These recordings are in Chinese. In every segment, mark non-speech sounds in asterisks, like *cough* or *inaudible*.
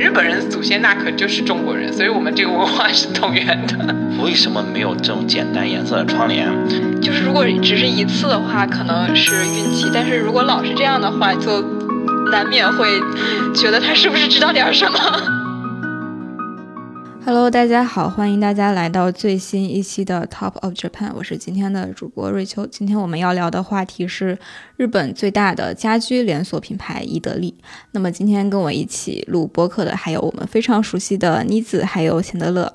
日本人祖先那可就是中国人，所以我们这个文化是同源的。为什么没有这种简单颜色的窗帘？就是如果只是一次的话，可能是运气；但是如果老是这样的话，就难免会觉得他是不是知道点什么。Hello，大家好，欢迎大家来到最新一期的 Top of Japan，我是今天的主播瑞秋。今天我们要聊的话题是日本最大的家居连锁品牌伊得利。那么今天跟我一起录播客的还有我们非常熟悉的妮子，还有钱德勒。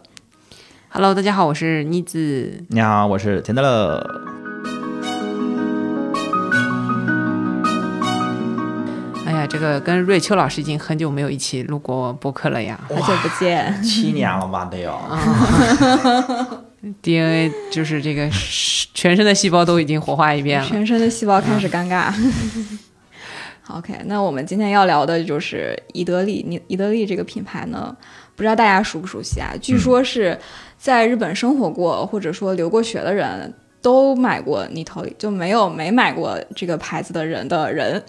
Hello，大家好，我是妮子。你好，我是钱德勒。呀，这个跟瑞秋老师已经很久没有一起录过播客了呀。好久不见，七年了吧得有。DNA 就是这个全身的细胞都已经活化一遍了。全身的细胞开始尴尬。OK，那我们今天要聊的就是伊德利。你伊德利这个品牌呢，不知道大家熟不熟悉啊？据说是在日本生活过或者说留过学的人都买过你头利，就没有没买过这个牌子的人的人，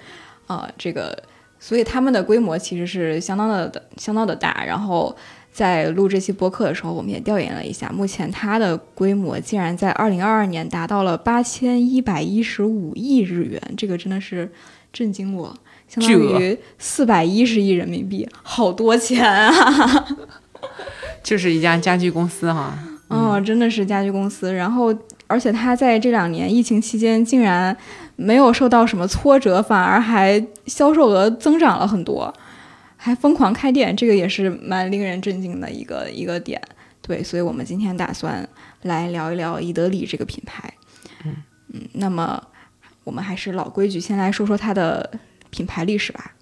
啊、这个所以他们的规模其实是相当的相当的大。然后在录这期播客的时候，我们也调研了一下，目前它的规模竟然在二零二二年达到了八千一百一十五亿日元，这个真的是震惊我，相当于四百一十亿人民币，好多钱啊！*laughs* 就是一家家具公司哈。哦，真的是家居公司。然后，而且它在这两年疫情期间，竟然没有受到什么挫折，反而还销售额增长了很多，还疯狂开店，这个也是蛮令人震惊的一个一个点。对，所以我们今天打算来聊一聊伊德利这个品牌。嗯那么我们还是老规矩，先来说说它的品牌历史吧。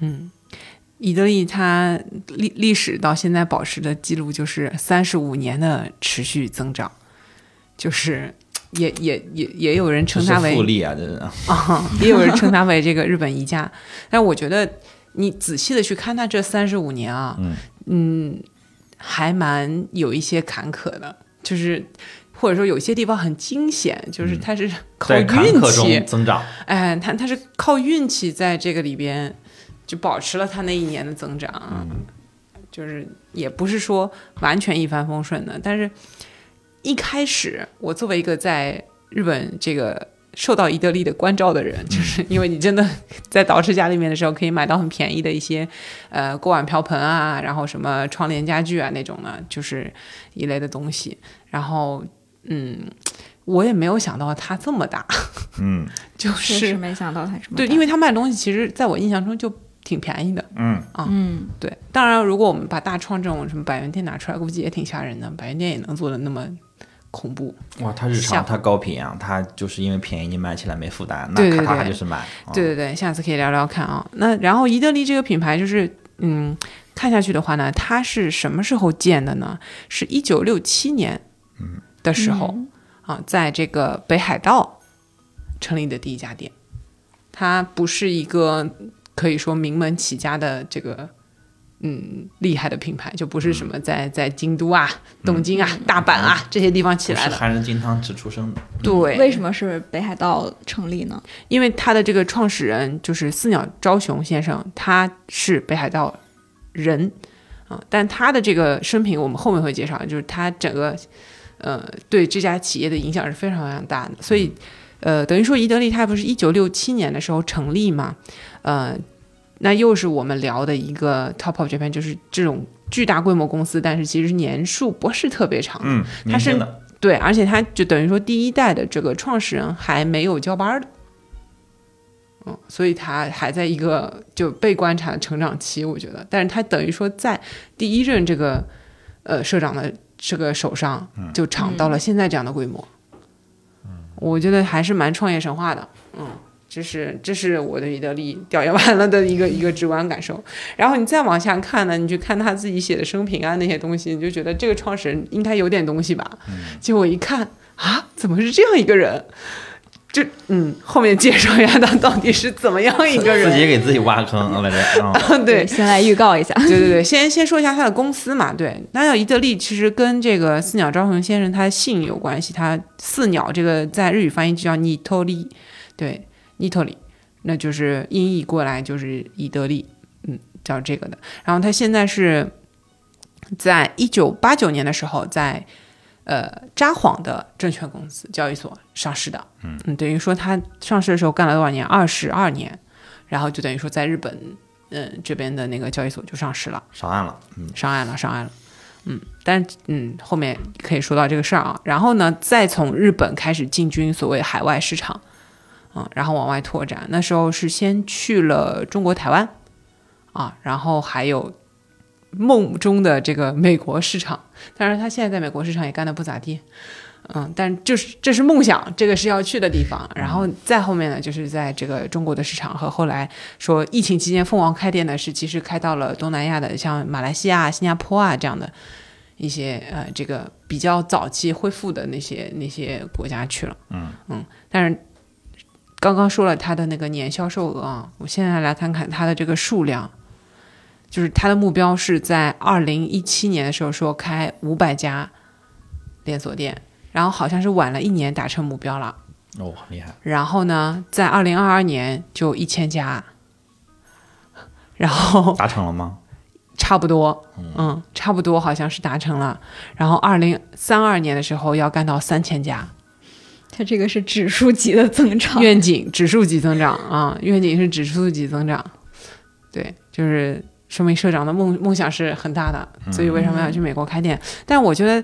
嗯，伊德利它历历史到现在保持的记录就是三十五年的持续增长，就是也也也也有人称它为复利啊，这是。*laughs* 啊，也有人称它为这个日本宜家，但我觉得你仔细的去看它这三十五年啊，嗯嗯还蛮有一些坎坷的，就是或者说有些地方很惊险，就是它是靠运坷气中，增长。哎，它它是靠运气在这个里边就保持了它那一年的增长，嗯就是也不是说完全一帆风顺的，但是一开始我作为一个在日本这个受到伊德利的关照的人，就是因为你真的在导师家里面的时候可以买到很便宜的一些呃锅碗瓢盆啊，然后什么窗帘家具啊那种的，就是一类的东西，然后嗯。我也没有想到它这么大，嗯 *laughs* 就是没想到它这么对，因为它卖东西其实在我印象中就挺便宜的。嗯啊，嗯，对，当然如果我们把大创这种什么百元店拿出来，估计也挺吓人的。百元店也能做的那么恐怖，哇，它日常它高频啊，它就是因为便宜，你买起来没负担，那咔嚓它对就是买。啊对对对，下次可以聊聊看啊。那然后伊德利这个品牌就是，嗯，看下去的话呢，它是什么时候建的呢？是一九六七年的时候、啊，在这个北海道成立的第一家店。它不是一个可以说名门起家的这个。嗯，厉害的品牌就不是什么在在京都啊、东京啊、大阪啊这些地方起来的，含着金汤匙出生的。对，为什么是北海道成立呢？因为他的这个创始人就是四鸟昭雄先生，他是北海道人啊，但他的这个生平我们后面会介绍，就是他整个呃对这家企业的影响是非常非常大的，所以呃等于说宜得利它不是一九六七年的时候成立嘛，呃，那又是我们聊的一个 Top of Japan，就是这种巨大规模公司，但是其实年数不是特别长，嗯，它是。对，而且它就等于说第一代的这个创始人还没有交班儿的，嗯，所以他还在一个就被观察的成长期，我觉得，但是他等于说在第一任这个呃社长的这个手上就长到了现在这样的规模，我觉得还是蛮创业神话的，嗯。这是这是我对伊德利调研完了的一个一个直观感受，然后你再往下看呢，你去看他自己写的生平啊那些东西，你就觉得这个创始人应该有点东西吧。结果一看啊，怎么是这样一个人？就嗯，后面介绍一下他到底是怎么样一个人自己。给自己挖坑来着。啊，*laughs* 对，先来预告一下。对对对，先先说一下他的公司嘛，对，那叫伊德利，其实跟这个四鸟昭雄先生他的姓有关系，他四鸟这个在日语翻译就叫尼托利，对，尼托利，那就是音译过来就是伊德利，嗯，叫这个的。然后他现在是在一九八九年的时候在。呃，札幌的证券公司交易所上市的，嗯等于说他上市的时候干了多少年？二十二年，然后就等于说在日本，嗯，这边的那个交易所就上市了，上岸了，嗯，上岸了，上岸了，嗯，但嗯，后面可以说到这个事儿啊，然后呢，再从日本开始进军所谓海外市场，嗯，然后往外拓展，那时候是先去了中国台湾，啊，然后还有。梦中的这个美国市场，当然他现在在美国市场也干得不咋地，嗯，但就是这是梦想，这个是要去的地方。然后再后面呢，就是在这个中国的市场和后来说疫情期间凤凰开店的是，其实开到了东南亚的，像马来西亚、新加坡啊这样的一些呃这个比较早期恢复的那些那些国家去了，嗯嗯。但是刚刚说了它的那个年销售额啊，我现在来看看它的这个数量。就是他的目标是在二零一七年的时候说开五百家连锁店，然后好像是晚了一年达成目标了。哦，厉害！然后呢，在二零二二年就一千家，然后达成了吗？差不多，嗯，差不多好像是达成了。然后二零三二年的时候要干到三千家，它这个是指数级的增长，愿景指数级增长啊，愿景是指数级增长，对，就是。说明社长的梦梦想是很大的，所以为什么要去美国开店？但我觉得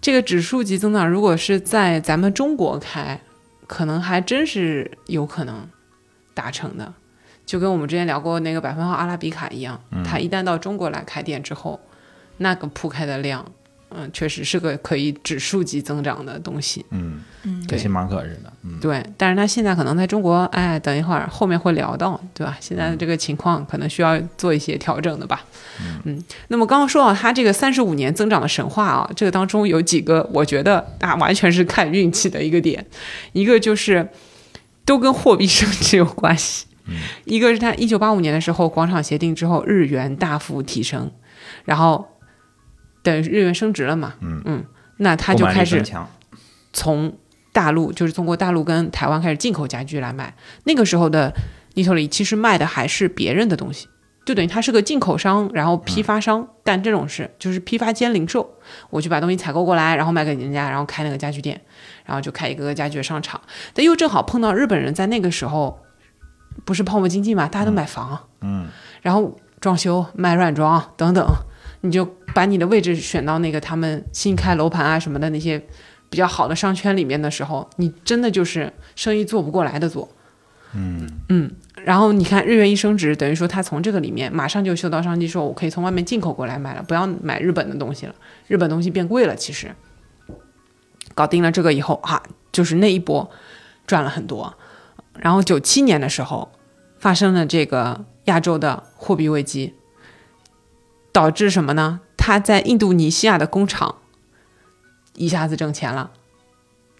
这个指数级增长，如果是在咱们中国开，可能还真是有可能达成的。就跟我们之前聊过那个百分号阿拉比卡一样，它一旦到中国来开店之后，那个铺开的量。嗯，确实是个可以指数级增长的东西。嗯嗯，跟星巴克似的。嗯，对，但是它现在可能在中国，哎，等一会儿后面会聊到，对吧？现在的这个情况可能需要做一些调整的吧。嗯，那么刚刚说到它这个三十五年增长的神话啊，这个当中有几个我觉得啊，完全是看运气的一个点，一个就是都跟货币升值有关系。嗯，一个是它一九八五年的时候广场协定之后，日元大幅提升，然后。等日元升值了嘛？嗯嗯，那他就开始从大陆，就是通过大陆跟台湾开始进口家具来卖。那个时候的尼托里其实卖的还是别人的东西，就等于他是个进口商，然后批发商干这种事，就是批发兼零售。我去把东西采购过来，然后卖给人家，然后开那个家具店，然后就开一个个家具商场。但又正好碰到日本人在那个时候不是泡沫经济嘛，大家都买房，嗯，然后装修、卖软装等等。你就把你的位置选到那个他们新开楼盘啊什么的那些比较好的商圈里面的时候，你真的就是生意做不过来的做。嗯嗯，然后你看日元一升值，等于说他从这个里面马上就嗅到商机，说我可以从外面进口过来买了，不要买日本的东西了，日本东西变贵了。其实搞定了这个以后啊，就是那一波赚了很多。然后九七年的时候发生了这个亚洲的货币危机。导致什么呢？他在印度尼西亚的工厂一下子挣钱了，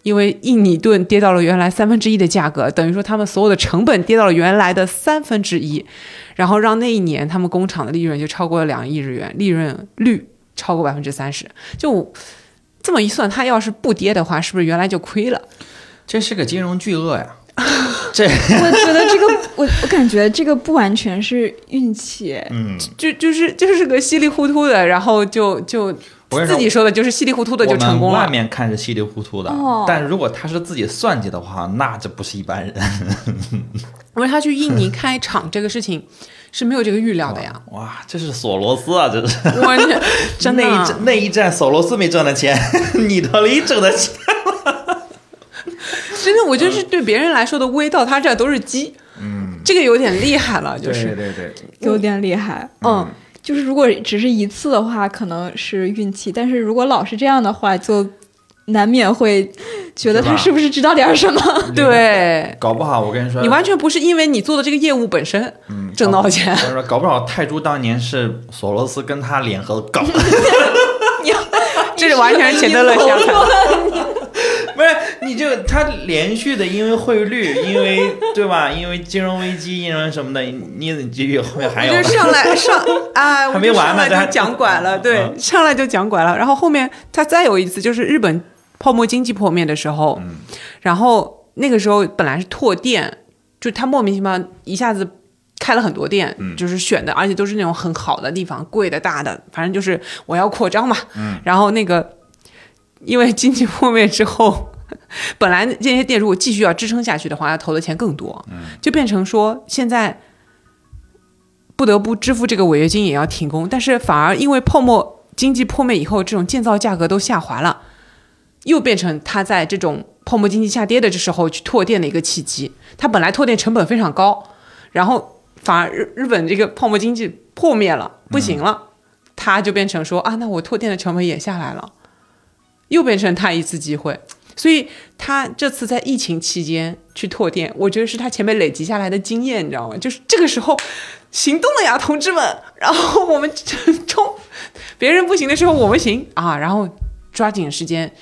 因为印尼盾跌到了原来三分之一的价格，等于说他们所有的成本跌到了原来的三分之一，然后让那一年他们工厂的利润就超过了两亿日元，利润率超过百分之三十。就这么一算，他要是不跌的话，是不是原来就亏了？这是个金融巨鳄呀！*laughs* 这我觉得这个，我我感觉这个不完全是运气，嗯，就就是就是个稀里糊涂的，然后就就自己说的就是稀里糊涂的就成功了。外面看是稀里糊涂的，但如果他是自己算计的话，那这不是一般人。*laughs* 我说他去印尼开厂这个事情是没有这个预料的呀。哇，这是索罗斯啊，这是我 *laughs* 真的那一那一战索罗斯没挣的钱，*laughs* 你德里挣的钱了。真的，我就是对别人来说的微到他这都是鸡，嗯，这个有点厉害了，就是。对对对，有点厉害，嗯，就是如果只是一次的话，可能是运气，但是如果老是这样的话，就难免会觉得他是不是知道点什么？对，搞不好我跟你说，你完全不是因为你做的这个业务本身，嗯，挣到钱。我说搞不好泰铢当年是索罗斯跟他联合搞的，*laughs* *laughs* 这是完全钱德勒相传。*laughs* 你就他连续的，因为汇率，因为对吧？因为金融危机，因为什么的，你你继续后面还有。就上来 *laughs* 上啊，还没完呢，就讲拐了，对，上来就讲拐了。然后后面他再有一次，就是日本泡沫经济破灭的时候，然后那个时候本来是拓店，就他莫名其妙一下子。开了很多店，嗯就是选的，而且都是那种很好的地方，贵的大的，反正就是我要扩张嘛。嗯然后那个因为经济破灭之后。*laughs* 本来这些店如果继续要支撑下去的话，要投的钱更多，就变成说现在不得不支付这个违约金，也要停工。但是反而因为泡沫经济破灭以后，这种建造价格都下滑了，又变成他在这种泡沫经济下跌的这时候去拓店的一个契机。他本来拓店成本非常高，然后反而日日本这个泡沫经济破灭了，不行了，他就变成说啊，那我拓店的成本也下来了，又变成他一次机会。所以他这次在疫情期间去拓店，我觉得是他前面累积下来的经验，你知道吗？就是这个时候行动了呀，同志们！然后我们冲，别人不行的时候我们行啊，然后抓紧时间。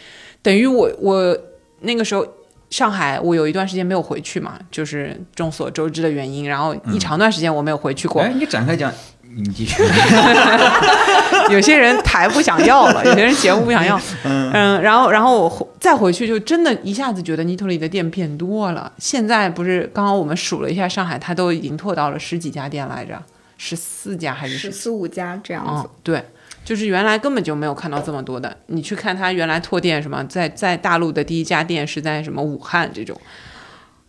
等于我我那个时候上海，我有一段时间没有回去嘛，就是众所周知的原因，然后一长段时间我没有回去过。哎，你展开讲，你继续。*laughs* 有些人台不想要了，*laughs* 有些人节目不想要，嗯，然后然后我回再回去就真的一下子觉得尼托里的店变多了。现在不是刚刚我们数了一下，上海它都已经拓到了十几家店来着，十四家还是十四五家这样子。嗯，对，就是原来根本就没有看到这么多的。你去看他原来拓店什么，在在大陆的第一家店是在什么武汉这种，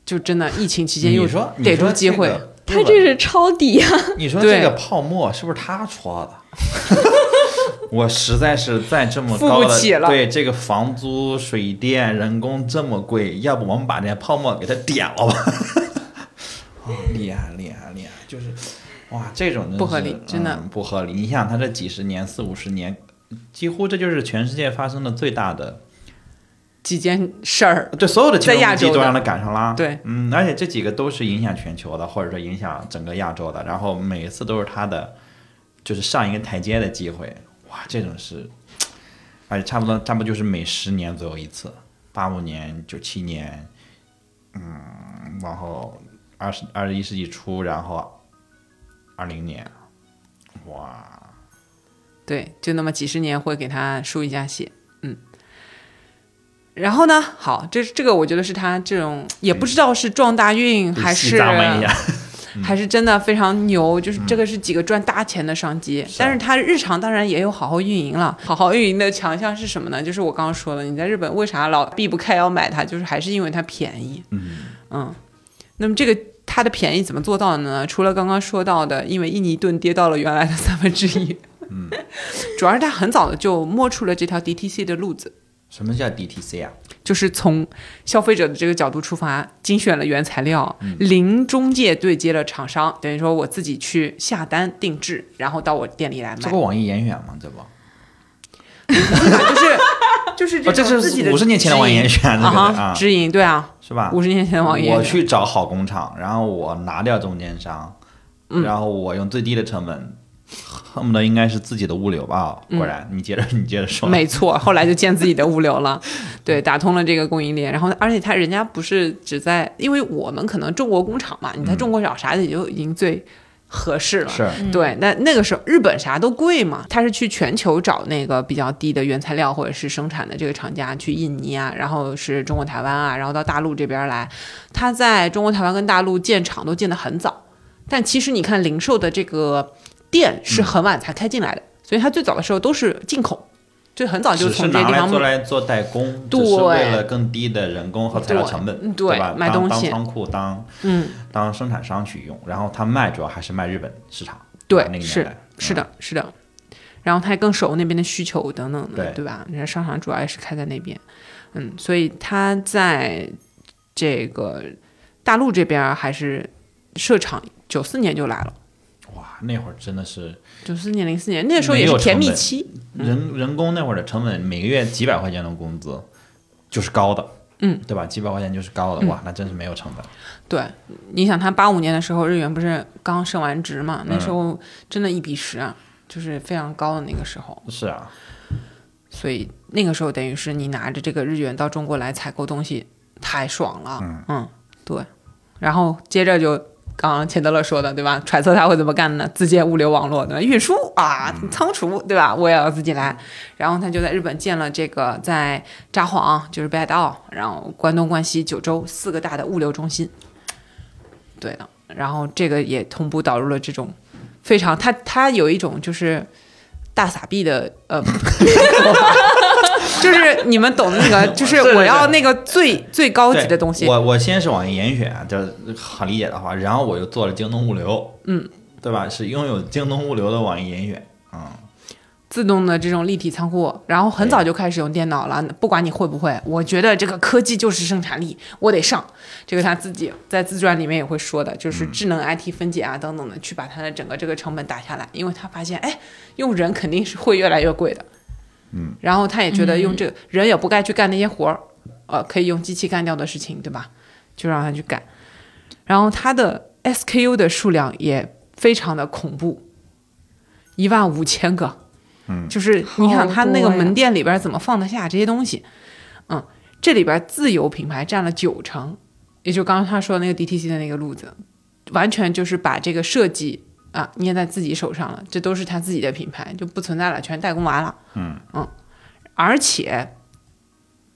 就真的疫情期间又你说，你逮说住机会。这个他这是抄底啊！你说这个泡沫是不是他戳的？*laughs* 我实在是在这么高的起了对这个房租、水电、人工这么贵，要不我们把这泡沫给它点了吧？啊，厉害厉害厉害！就是哇，这种真是不合理真的嗯不合理。你想，他这几十年、四五十年，几乎这就是全世界发生的最大的，几件事儿，对所有的金融在亚洲的危机都让他赶上啦。对，嗯，而且这几个都是影响全球的，或者说影响整个亚洲的，然后每一次都是他的，就是上一个台阶的机会。哇，这种是，而且差不多差不多就是每十年左右一次，八五年、九七年，嗯，往后二十二十一世纪初，然后二零年，哇，对，就那么几十年会给他输一下血，嗯。然后呢？好，这这个我觉得是他这种，也不知道是撞大运还是 *laughs* *laughs* 还是真的非常牛，就是这个是几个赚大钱的商机。是但是它日常当然也有好好运营了。好好运营的强项是什么呢？就是我刚刚说的，你在日本为啥老避不开要买它，就是还是因为它便宜。嗯嗯，那么这个它的便宜怎么做到的呢？除了刚刚说到的，因为印尼盾跌到了原来的三分之一，嗯，*laughs* 主要是它很早的就摸出了这条 DTC 的路子。什么叫 DTC 啊？就是从消费者的这个角度出发，精选了原材料，零中介对接了厂商，等于说我自己去下单定制，然后到我店里来买这不，网易严选吗？这不？就是 *laughs* 就是哦，这种自己的是五十年前的网易严选那个啊直营，对啊，是吧？五十年前的网易我去找好工厂，然后我拿掉中间商，嗯然后我用最低的成本，恨不得应该是自己的物流吧？果然，你接着你接着说。嗯没错，后来就建自己的物流了，*laughs* 对，打通了这个供应链。然后，而且他人家不是只在，因为我们可能中国工厂嘛，你在中国找啥的也就已经最合适了。是对，那那个时候日本啥都贵嘛，他是去全球找那个比较低的原材料或者是生产的这个厂家，去印尼啊，然后是中国台湾啊，然后到大陆这边来。他在中国台湾跟大陆建厂都建得很早，但其实你看零售的这个店是很晚才开进来的，所以它最早的时候都是进口，就很早就是从这地方做。来做代工，对只是为了更低的人工和材料成本，对吧？当卖东西当仓库当嗯，当生产商去用，然后他卖主要还是卖日本市场，对那个，年是代是的，是的。然后他也更熟那边的需求等等的，对对吧？人家商场主要也是开在那边，嗯，所以他在这个大陆这边还是设厂，九四年就来了，哇，那会儿真的是九四年、零四年那时候也是甜蜜期，人人工那会儿的成本，每个月几百块钱的工资就是高的，嗯，对吧？几百块钱就是高的，哇，那真是没有成本。对，你想他八五年的时候，日元不是刚升完值嘛？那嗯时候真的一比十啊，就是非常高的那个时候。是啊，所以那个时候等于是你拿着这个日元到中国来采购东西，太爽了。嗯对。然后接着就刚刚钱德勒说的，对吧？揣测他会怎么干呢？自建物流网络，对吧？运输啊，仓储，对吧？我也要自己来。然后他就在日本建了这个在札幌，就是北海道，然后关东、关西、九州四个大的物流中心。对的。然后这个也同步导入了这种非常，他他有一种就是大撒币的呃，*laughs* *laughs* *laughs* 就是你们懂的那个，*laughs* 就是我要那个最最高级的东西。我我先是网易严选，这好理解的话，然后我又做了京东物流，嗯，对吧？是拥有京东物流的网易严选，嗯，自动的这种立体仓库，然后很早就开始用电脑了，不管你会不会，我觉得这个科技就是生产力，我得上。这个他自己在自传里面也会说的，就是智能 IT 分解啊等等的，去把它的整个这个成本打下来，因为他发现，哎，用人肯定是会越来越贵的，嗯，然后他也觉得用这个人也不该去干那些活儿，呃，可以用机器干掉的事情，对吧？就让他去干，然后他的 SKU 的数量也非常的恐怖，一万五千个。嗯就是你想他那个门店里边怎么放得下这些东西？嗯，这里边自有品牌占了九成，也就刚刚他说的那个 DTC 的那个路子，完全就是把这个设计啊捏在自己手上了，这都是他自己的品牌，就不存在了，全代工完了。嗯嗯，而且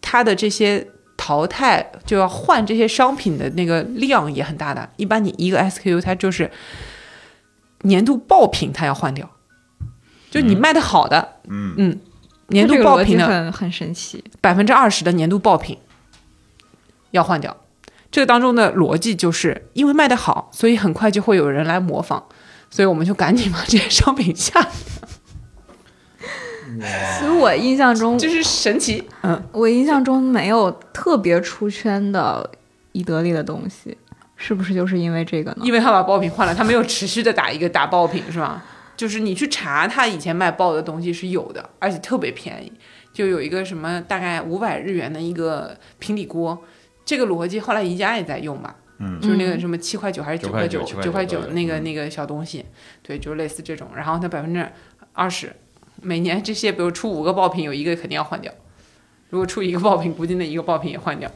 他的这些淘汰就要换这些商品的那个量也很大的，一般你一个 SKU 它就是年度爆品，它要换掉。就你卖的好的，嗯年度爆品的很很神奇。百分之二十的年度爆品要换掉。这个当中的逻辑就是因为卖得好，所以很快就会有人来模仿，所以我们就赶紧把这些商品下，其实我印象中，就是神奇。嗯，我印象中没有特别出圈的伊得利的东西，是不是就是因为这个呢？因为他把爆品换了，他没有持续的打一个打爆品，是吧？就是你去查，他以前卖爆的东西是有的，而且特别便宜，就有一个什么大概五百日元的一个平底锅，这个逻辑后来宜家也在用吧。嗯。就是那个什么七块九还是九块九，九块九那个那个小东西，对，就是类似这种。然后它百分之二十，每年这些比如出五个爆品，有一个肯定要换掉。如果出一个爆品，估计那一个爆品也换掉，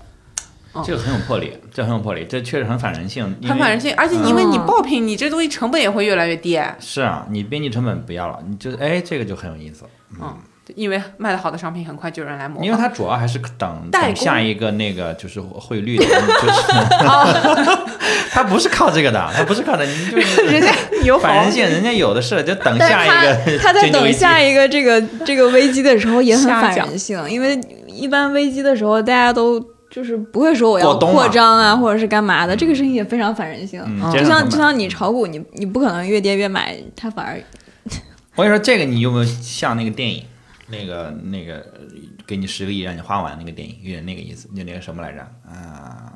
这个很有魄力，这很有魄力，这确实很反人性，很反人性。而且因为你嗯。爆品，你这东西成本也会越来越低，是啊，你边际成本不要了，你就哎，这个就很有意思，嗯，因为卖的好的商品很快就有人来模因为仿。它主要还是等代工。等下一个那个就是汇率的，*laughs* 就是 *laughs* 它不是靠这个的，它不是靠的，你就是 *laughs* 人家有好反人性，人家有的是，就等下一个他他在等下一个这个这个危机的时候也很反人性，因为一般危机的时候大家都就是不会说我要扩张啊，或者是干嘛的，这个事情也非常反人性。嗯，就像就像你炒股，你你不可能越跌越买，它反而我跟你说，这个你有没有像那个电影，那个那个呃给你十个亿让你花完那个电影，有点那个意思，就那个什么来着啊？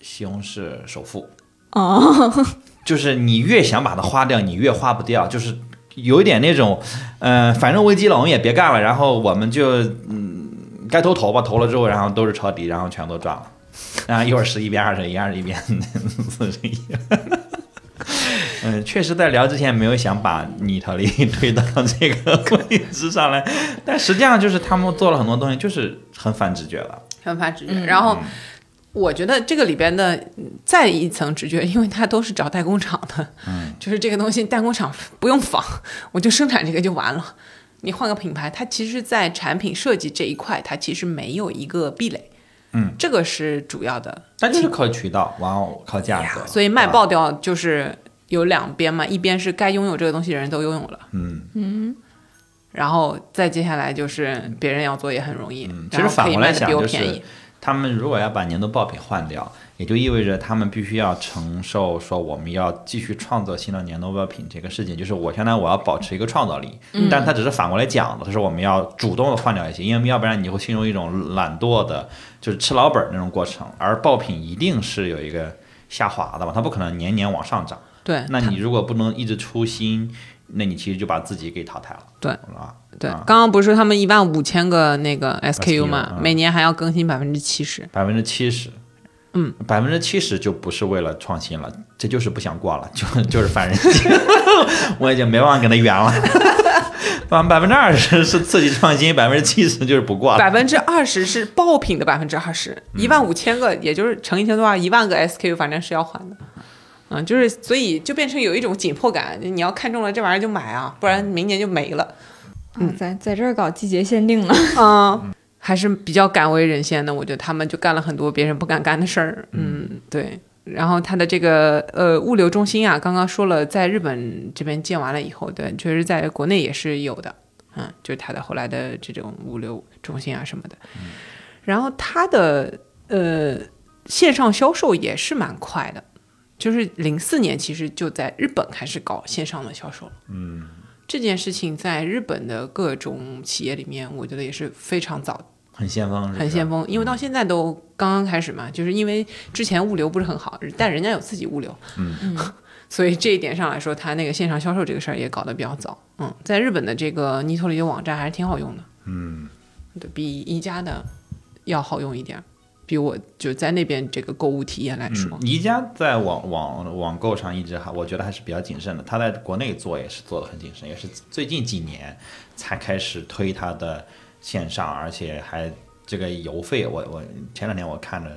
西红柿首富，哦，*laughs* 就是你越想把它花掉，你越花不掉，就是有一点那种，嗯、反正危机了，我们也别干了，然后我们就嗯，该投投吧，投了之后，然后都是抄底，然后全都赚了，然后一会儿十一变二十一，二十一变四十一。嗯，确实，在聊之前没有想把你特利推到这个 *laughs* 位置上来，但实际上就是他们做了很多东西，就是很反直觉了。很反直觉。然后我觉得这个里边的嗯再一层直觉，因为它都是找代工厂的，嗯就是这个东西代工厂不用仿，我就生产这个就完了。你换个品牌，它其实，在产品设计这一块，它其实没有一个壁垒，嗯，这个是主要的。但就是靠渠道，然后靠价格，所以卖爆掉就是有两边嘛，一边是该拥有这个东西的人都拥有了，嗯。嗯，然后再接下来就是别人要做也很容易，嗯其实反过来想就是。他们如果要把年度爆品换掉，也就意味着他们必须要承受说我们要继续创造新的年度爆品这个事情，就是我相当于我要保持一个创造力，嗯。但他只是反过来讲的，他说我们要主动的换掉一些，因为要不然你会陷入一种懒惰的，就是吃老本儿那种过程，而爆品一定是有一个下滑的嘛，它不可能年年往上涨。对，那你如果不能一直出新，那你其实就把自己给淘汰了，对啊，对，啊刚刚不是说他们一万五千个那个 SKU 嘛，嗯每年还要更新百分之七十。百分之七十，嗯，百分之七十就不是为了创新了，这就是不想过了，就 *laughs* 就是烦人性，*laughs* 我已经没办法跟他圆了。百分之二十是刺激创新，百分之七十就是不过了。百分之二十是爆品的百分之二十，一万五千个，也就是乘一千多少，一万个 SKU，反正是要还的。嗯，就是所以就变成有一种紧迫感，你要看中了这玩意儿就买啊，不然明年就没了。啊在在这儿搞季节限定了。嗯，还是比较敢为人先的，我觉得他们就干了很多别人不敢干的事儿。嗯，对，然后它的这个呃物流中心啊，刚刚说了，在日本这边建完了以后，对，确实在国内也是有的，嗯，就是它的后来的这种物流中心啊什么的。然后它的呃线上销售也是蛮快的，就是零四年其实就在日本开始搞线上的销售了。嗯，这件事情在日本的各种企业里面，我觉得也是非常早很先锋，很先锋，因为到现在都刚刚开始嘛，就是因为之前物流不是很好，但人家有自己物流，嗯。*laughs* 所以这一点上来说，他那个线上销售这个事儿也搞得比较早，嗯，在日本的这个尼托里的网站还是挺好用的，嗯，对比宜家的要好用一点，比我就在那边这个购物体验来说，嗯，宜家在网网网购上一直还，我觉得还是比较谨慎的。他在国内做也是做的很谨慎，也是最近几年才开始推他的线上，而且还这个邮费，我我前两天我看了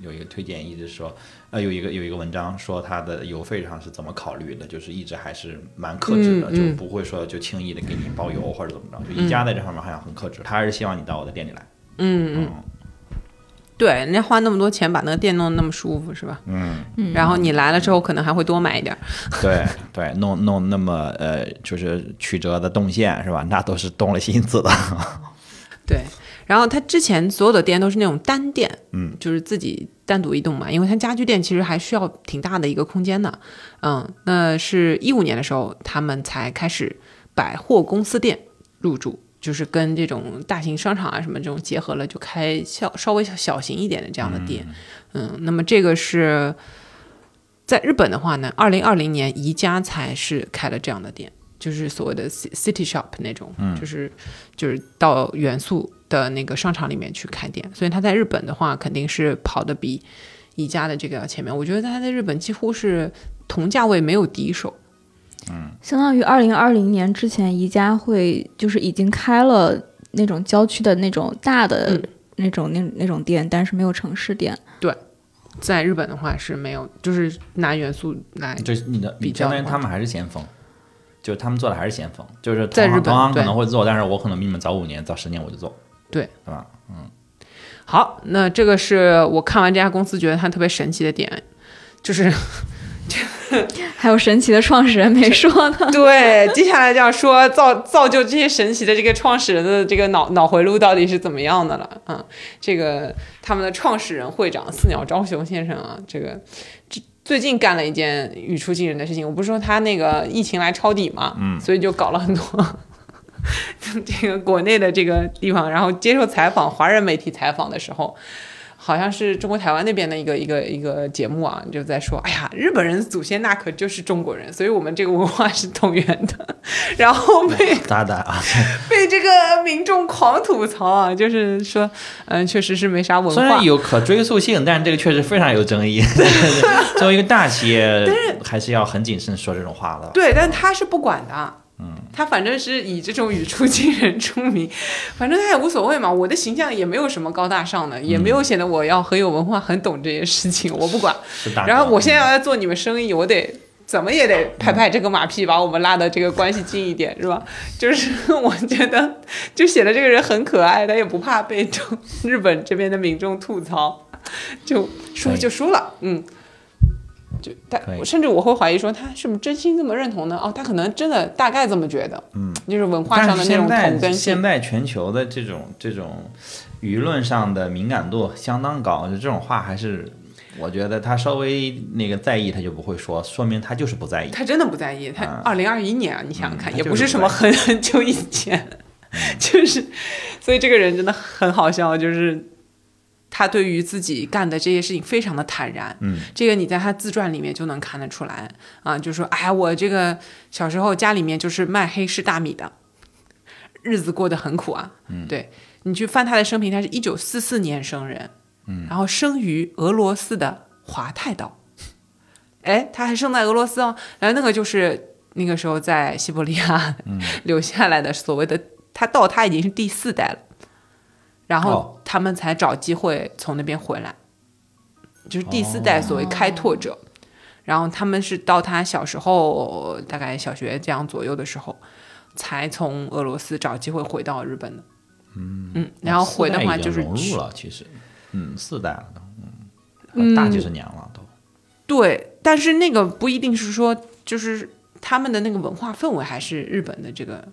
有一个推荐，一直说，呃，有一个有一个文章说他的邮费上是怎么考虑的，就是一直还是蛮克制的，就不会说就轻易的给你包邮或者怎么着。就宜家在这方面好像很克制，他还是希望你到我的店里来。嗯嗯。对，人家花那么多钱把那个店弄得那么舒服，是吧？嗯，然后你来了之后，可能还会多买一点儿。对对，弄弄那么呃，就是曲折的动线是吧？那都是动了心思的。*laughs* 对，然后他之前所有的店都是那种单店，嗯，就是自己单独一栋嘛，因为他家居店其实还需要挺大的一个空间的，嗯，那是一五年的时候，他们才开始百货公司店入驻，就是跟这种大型商场啊什么这种结合了，就开小稍微小型一点的这样的店，嗯那么这个是在日本的话呢，二零二零年宜家才是开了这样的店。就是所谓的 ci- city shop 那种，就是就是到元素的那个商场里面去开店，所以他在日本的话肯定是跑的比宜家的这个要前面。我觉得他在日本几乎是同价位没有敌手。相当于二零二零年之前，宜家会就是已经开了那种郊区的那种大的嗯那种、那那种店，但是没有城市店。对在日本的话是没有，就是拿元素来，就是你的，比较广相当于他们还是先锋，就是他们做的还是先锋，就是在日本同行可能会做，但是我可能比你们早五年、早十年我就做，对对吧？好，那这个是我看完这家公司觉得它特别神奇的点，就是 *laughs* *laughs* 还有神奇的创始人没说呢。*laughs* 对，接下来就要说造造就这些神奇的这个创始人的这个脑脑回路到底是怎么样的了。嗯，这个他们的创始人会长四鸟昭雄先生啊，这个这最近干了一件语出惊人的事情。我不是说他那个疫情来抄底嘛，嗯，所以就搞了很多 *laughs* 这个国内的这个地方，然后接受采访，华人媒体采访的时候。好像是中国台湾那边的一个一个一个节目啊，就在说，哎呀，日本人祖先那可就是中国人，所以我们这个文化是同源的。*laughs* 然后被 *laughs* 大胆啊！*laughs* 被这个民众狂吐槽啊，就是说，嗯，确实是没啥文化虽然。有可追溯性，但这个确实非常有争议。作为一个大企业，还是要很谨慎说这种话的。对，但他是不管的。嗯，他反正是以这种语出惊人出名，反正他也无所谓嘛。我的形象也没有什么高大上的，也没有显得我要很有文化、很懂这些事情，我不管。然后我现在要做你们生意，我得怎么也得拍拍这个马屁，把我们拉的这个关系近一点，是吧？就是 *laughs* 我觉得，就显得这个人很可爱，他也不怕被中 *laughs* 日本这边的民众吐槽，就输就输了，嗯。就他甚至我会怀疑说，他是不是真心这么认同呢？哦，他可能真的大概这么觉得，嗯，就是文化上的那种同根性。现在全球的这种这种舆论上的敏感度相当高，就这种话还是。我觉得他稍微那个在意，他就不会说，说明他就是不在意。他真的不在意，他嗯。二零二一年啊，你想想看，嗯也不是什么很很久以前，*laughs* 就是，所以这个人真的很好笑，就是他对于自己干的这些事情非常的坦然，嗯，这个你在他自传里面就能看得出来啊，就说哎呀，我这个小时候家里面就是卖黑市大米的，日子过得很苦啊，嗯，对你去翻他的生平，他是一九四四年生人，嗯，然后生于俄罗斯的华泰岛。哎，他还生在俄罗斯哦，然后那个就是那个时候在西伯利亚、*laughs* 留下来的所谓的，他到他已经是第四代了，然后哦。他们才找机会从那边回来，就是第四代所谓开拓者。然后他们是到他小时候，大概小学这样左右的时候，才从俄罗斯找机会回到日本的。嗯。然后回的话就是融入了，其实，嗯，四代了都，嗯，大几十年了都。对，但是那个不一定是说就是他们的那个文化氛围还是日本的这个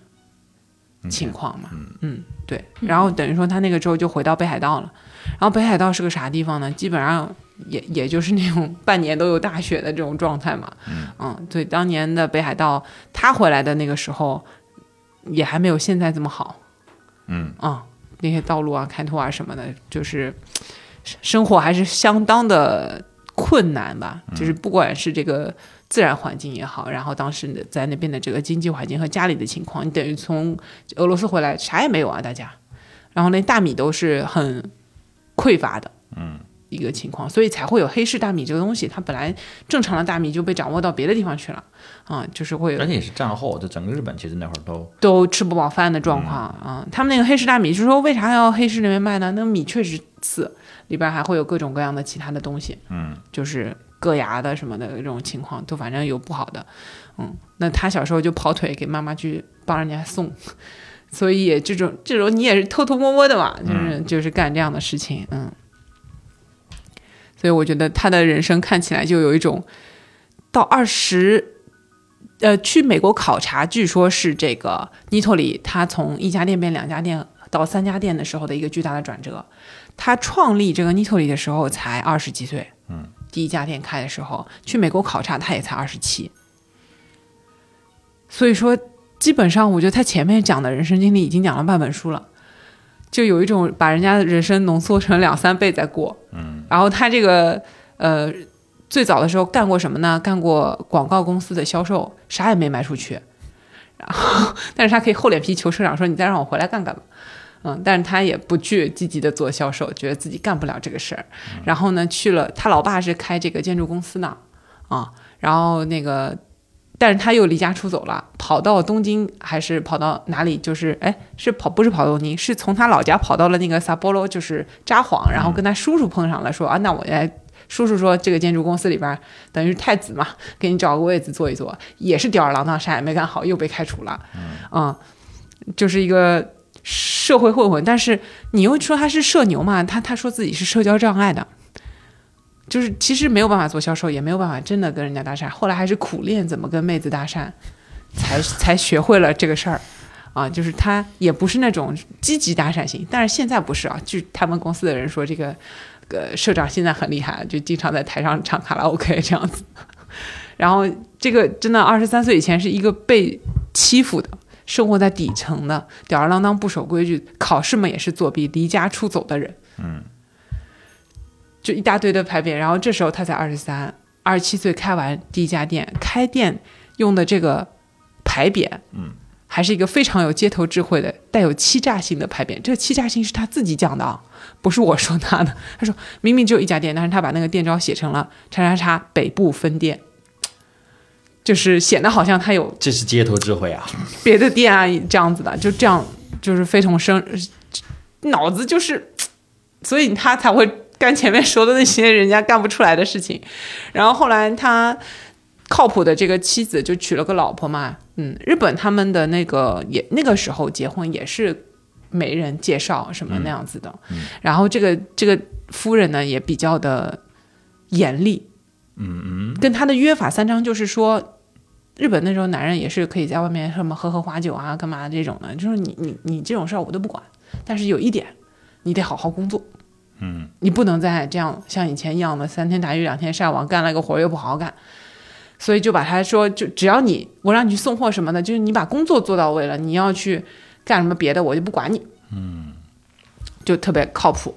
情况嘛，嗯对，然后等于说他那个之后就回到北海道了，然后北海道是个啥地方呢？基本上也也就是那种半年都有大雪的这种状态嘛，嗯。对，当年的北海道他回来的那个时候也还没有现在这么好，嗯。啊、那些道路啊、开拓啊什么的，就是生活还是相当的困难吧。就是不管是这个自然环境也好，然后当时的在那边的这个经济环境和家里的情况，你等于从俄罗斯回来啥也没有啊，大家，然后那大米都是很匮乏的，嗯，一个情况，所以才会有黑市大米这个东西。它本来正常的大米就被掌握到别的地方去了，啊、就是会有而且也是战后，这整个日本其实那会儿都都吃不饱饭的状况啊、他们那个黑市大米，就是说为啥要黑市那边卖呢？那个米确实次，里边还会有各种各样的其他的东西，嗯，就是硌牙的什么的这种情况，都反正有不好的，嗯，那他小时候就跑腿给妈妈去帮人家送，*laughs* 所以也这种这种你也是偷偷摸摸的嘛，就是、就是干这样的事情，嗯，所以我觉得他的人生看起来就有一种到二十。呃，去美国考察，据说是这个尼托里他从一家店变两家店到三家店的时候的一个巨大的转折。他创立这个尼托里的时候才二十几岁，嗯，第一家店开的时候去美国考察，他也才二十七。所以说，基本上我觉得他前面讲的人生经历已经讲了半本书了，就有一种把人家的人生浓缩成两三倍在过，嗯，然后他这个呃。最早的时候干过什么呢？干过广告公司的销售，啥也没卖出去。然后，但是他可以厚脸皮求社长说：“你再让我回来干干吧。”嗯，但是他也不去积极的做销售，觉得自己干不了这个事儿。然后呢，去了他老爸是开这个建筑公司的啊，然后那个，但是他又离家出走了，跑到东京还是跑到哪里？就是哎，是跑不是跑东京，是从他老家跑到了那个萨波罗，就是札幌，然后跟他叔叔碰上了，说啊，那我来。叔叔说：“这个建筑公司里边等于是太子嘛，给你找个位子坐一坐，也是吊儿郎当，啥也没干好，又被开除了。嗯，就是一个社会混混。但是你又说他是社牛嘛，他他说自己是社交障碍的，就是其实没有办法做销售，也没有办法真的跟人家搭讪。后来还是苦练怎么跟妹子搭讪，才 *laughs* 才学会了这个事儿。啊，就是他也不是那种积极搭讪型，但是现在不是啊。据他们公司的人说，这个。呃，社长现在很厉害，就经常在台上唱卡拉 OK 这样子。*laughs* 然后这个真的二十三岁以前是一个被欺负的，生活在底层的，吊儿郎当、不守规矩，考试嘛也是作弊、离家出走的人。嗯，就一大堆的牌匾。然后这时候他才二十三，二十七岁开完第一家店，开店用的这个牌匾，嗯，还是一个非常有街头智慧的、带有欺诈性的牌匾。这个欺诈性是他自己讲的啊。不是我说他的，他说明明只有一家店，但是他把那个店招写成了“叉叉叉北部分店”，就是显得好像他有这是街头智慧啊！别的店啊这样子的，就这样就是非同生，脑子就是，所以他才会干前面说的那些人家干不出来的事情。然后后来他靠谱的这个妻子就娶了个老婆嘛，嗯，日本他们的那个也那个时候结婚也是。媒人介绍什么那样子的，嗯、然后这个这个夫人呢也比较的严厉，嗯嗯，跟他的约法三章就是说，日本那时候男人也是可以在外面什么喝喝花酒啊，干嘛这种的，就是你你你这种事儿我都不管，但是有一点，你得好好工作，嗯，你不能再这样像以前一样的三天打鱼两天晒网，干了个活又不好好干，所以就把他说，就只要你我让你去送货什么的，就是你把工作做到位了，你要去。干什么别的我就不管你，嗯，就特别靠谱，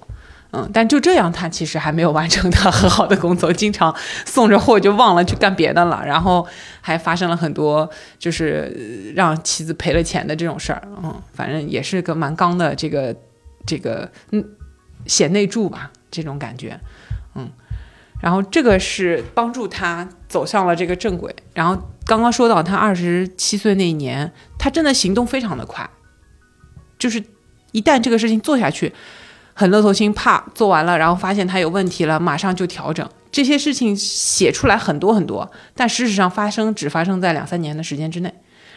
嗯，但就这样，他其实还没有完成他很好的工作，经常送着货就忘了去干别的了，然后还发生了很多就是让妻子赔了钱的这种事儿，嗯，反正也是个蛮刚的这个这个嗯贤内助吧，这种感觉，嗯，然后这个是帮助他走上了这个正轨，然后刚刚说到他二十七岁那一年，他真的行动非常的快。就是一旦这个事情做下去，很乐透心，怕做完了，然后发现它有问题了，马上就调整。这些事情写出来很多很多，但事实上发生只发生在两三年的时间之内。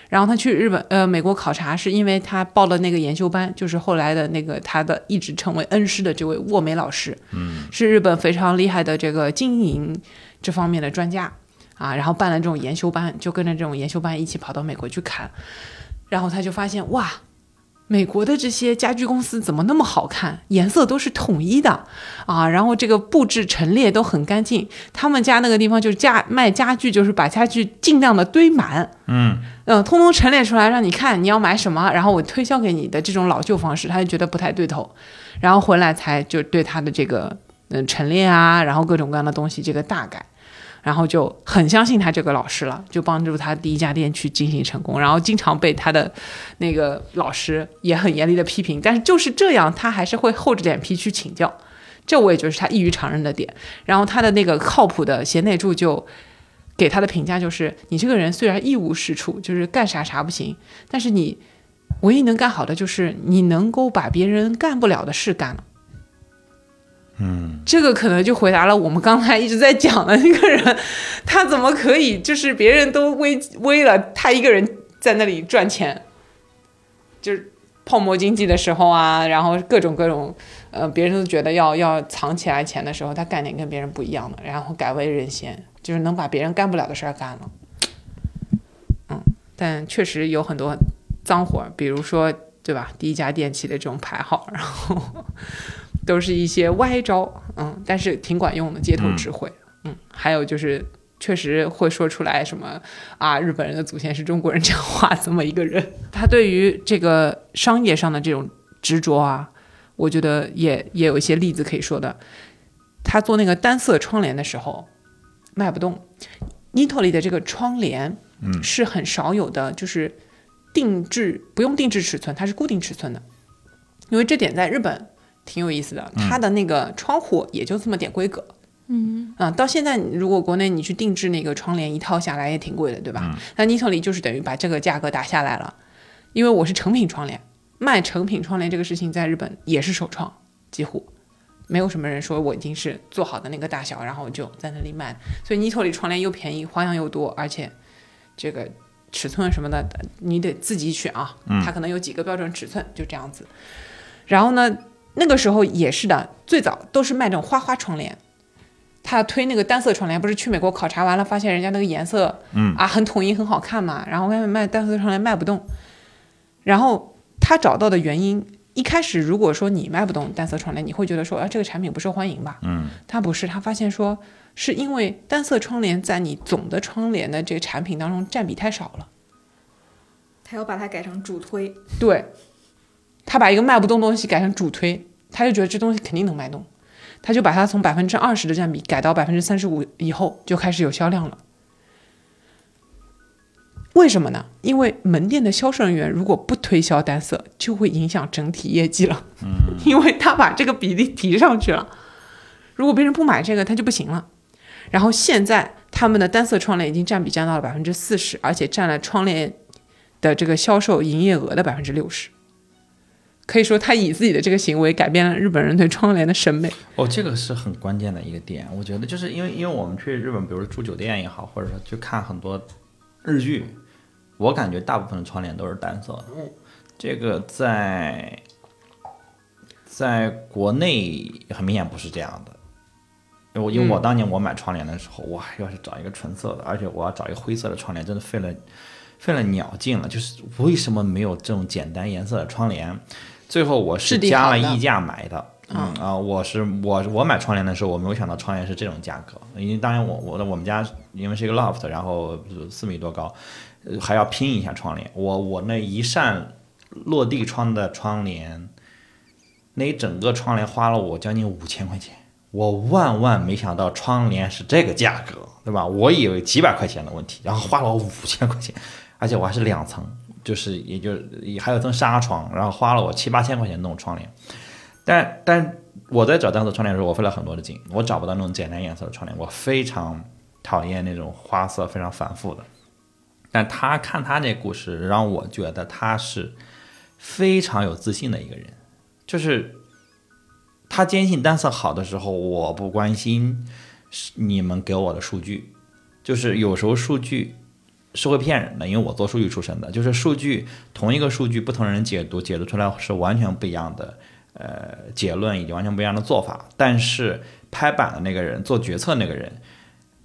然后他去日本呃美国考察，是因为他报了那个研修班，就是后来的那个他的一直成为恩师的这位沃美老师，嗯，是日本非常厉害的这个经营这方面的专家啊，然后办了这种研修班，就跟着这种研修班一起跑到美国去看，然后他就发现哇。美国的这些家具公司怎么那么好看？颜色都是统一的啊，然后这个布置陈列都很干净。他们家那个地方就是家卖家具，就是把家具尽量的堆满，嗯嗯，通通陈列出来让你看你要买什么，然后我推销给你的这种老旧方式，他就觉得不太对头，然后回来才就对他的这个嗯陈列啊，然后各种各样的东西这个大改。然后就很相信他这个老师了，就帮助他第一家店去进行成功。然后经常被他的那个老师也很严厉的批评，但是就是这样，他还是会厚着脸皮去请教。这我也就是他异于常人的点。然后他的那个靠谱的贤内助就给他的评价就是：你这个人虽然一无是处，就是干啥啥不行，但是你唯一能干好的就是你能够把别人干不了的事干了。嗯，这个可能就回答了我们刚才一直在讲的那个人，他怎么可以就是别人都危危了，他一个人在那里赚钱，就是泡沫经济的时候啊，然后各种各种，呃，别人都觉得要要藏起来钱的时候，他干点跟别人不一样的，然后改为人先，就是能把别人干不了的事儿干了。嗯，但确实有很多脏活，比如说对吧？第一家电器的这种牌号，然后。都是一些歪招，嗯，但是挺管用的街头智慧，嗯，还有就是确实会说出来什么啊，日本人的祖先是中国人这样话这么一个人，*laughs* 他对于这个商业上的这种执着啊，我觉得也也有一些例子可以说的。他做那个单色窗帘的时候卖不动，Nito 里的这个窗帘，嗯，是很少有的，就是定制不用定制尺寸，它是固定尺寸的，因为这点在日本。挺有意思的，它的那个窗户也就这么点规格，嗯。啊，到现在如果国内你去定制那个窗帘一套下来也挺贵的，对吧？那 Nito 里就是等于把这个价格打下来了，因为我是成品窗帘，卖成品窗帘这个事情在日本也是首创，几乎。没有什么人说我已经是做好的那个大小，然后就在那里卖，所以 Nito 里窗帘又便宜，花样又多，而且这个尺寸什么的你得自己选啊，它可能有几个标准尺寸，就这样子，然后呢？那个时候也是的，最早都是卖这种花花窗帘，他推那个单色窗帘，不是去美国考察完了，发现人家那个颜色，嗯。啊很统一很好看嘛，然后外面卖单色窗帘卖不动，然后他找到的原因，一开始如果说你卖不动单色窗帘，你会觉得说啊这个产品不受欢迎吧？嗯，他不是，他发现说是因为单色窗帘在你总的窗帘的这个产品当中占比太少了，他要把它改成主推，对，他把一个卖不动东西改成主推。他就觉得这东西肯定能卖动，他就把它从百分之二十的占比改到百分之三十五以后，就开始有销量了。为什么呢？因为门店的销售人员如果不推销单色，就会影响整体业绩了。嗯，因为他把这个比例提上去了，如果别人不买这个，他就不行了。然后现在他们的单色窗帘已经占比占到了百分之四十，而且占了窗帘的这个销售营业额的百分之六十。可以说，他以自己的这个行为改变了日本人对窗帘的审美。哦，这个是很关键的一个点，我觉得就是因为因为我们去日本，比如说住酒店也好，或者说去看很多日剧，我感觉大部分的窗帘都是单色的。这个在在国内很明显不是这样的。因为因为我当年我买窗帘的时候，哇，要是找一个纯色的，而且我要找一个灰色的窗帘，真的费了费了鸟劲了。就是为什么没有这种简单颜色的窗帘？最后我是加了溢价买的，嗯。啊，我是我我买窗帘的时候，我没有想到窗帘是这种价格，因为当然我我的我们家因为是一个 loft，然后四米多高，呃还要拼一下窗帘，我我那一扇落地窗的窗帘，那一整个窗帘花了我将近五千块钱，我万万没想到窗帘是这个价格，对吧？我以为几百块钱的问题，然后花了我五千块钱，而且我还是两层。就是，也就也还有层纱窗，然后花了我七八千块钱弄窗帘，但但我在找单色窗帘的时候，我费了很多的劲，我找不到那种简单颜色的窗帘，我非常讨厌那种花色非常繁复的。但他看他那故事，让我觉得他是非常有自信的一个人，就是他坚信单色好的时候，我不关心你们给我的数据，就是有时候数据。是会骗人的，因为我做数据出身的，就是数据同一个数据，不同人解读，解读出来是完全不一样的，呃，结论以及完全不一样的做法。但是拍板的那个人，做决策那个人，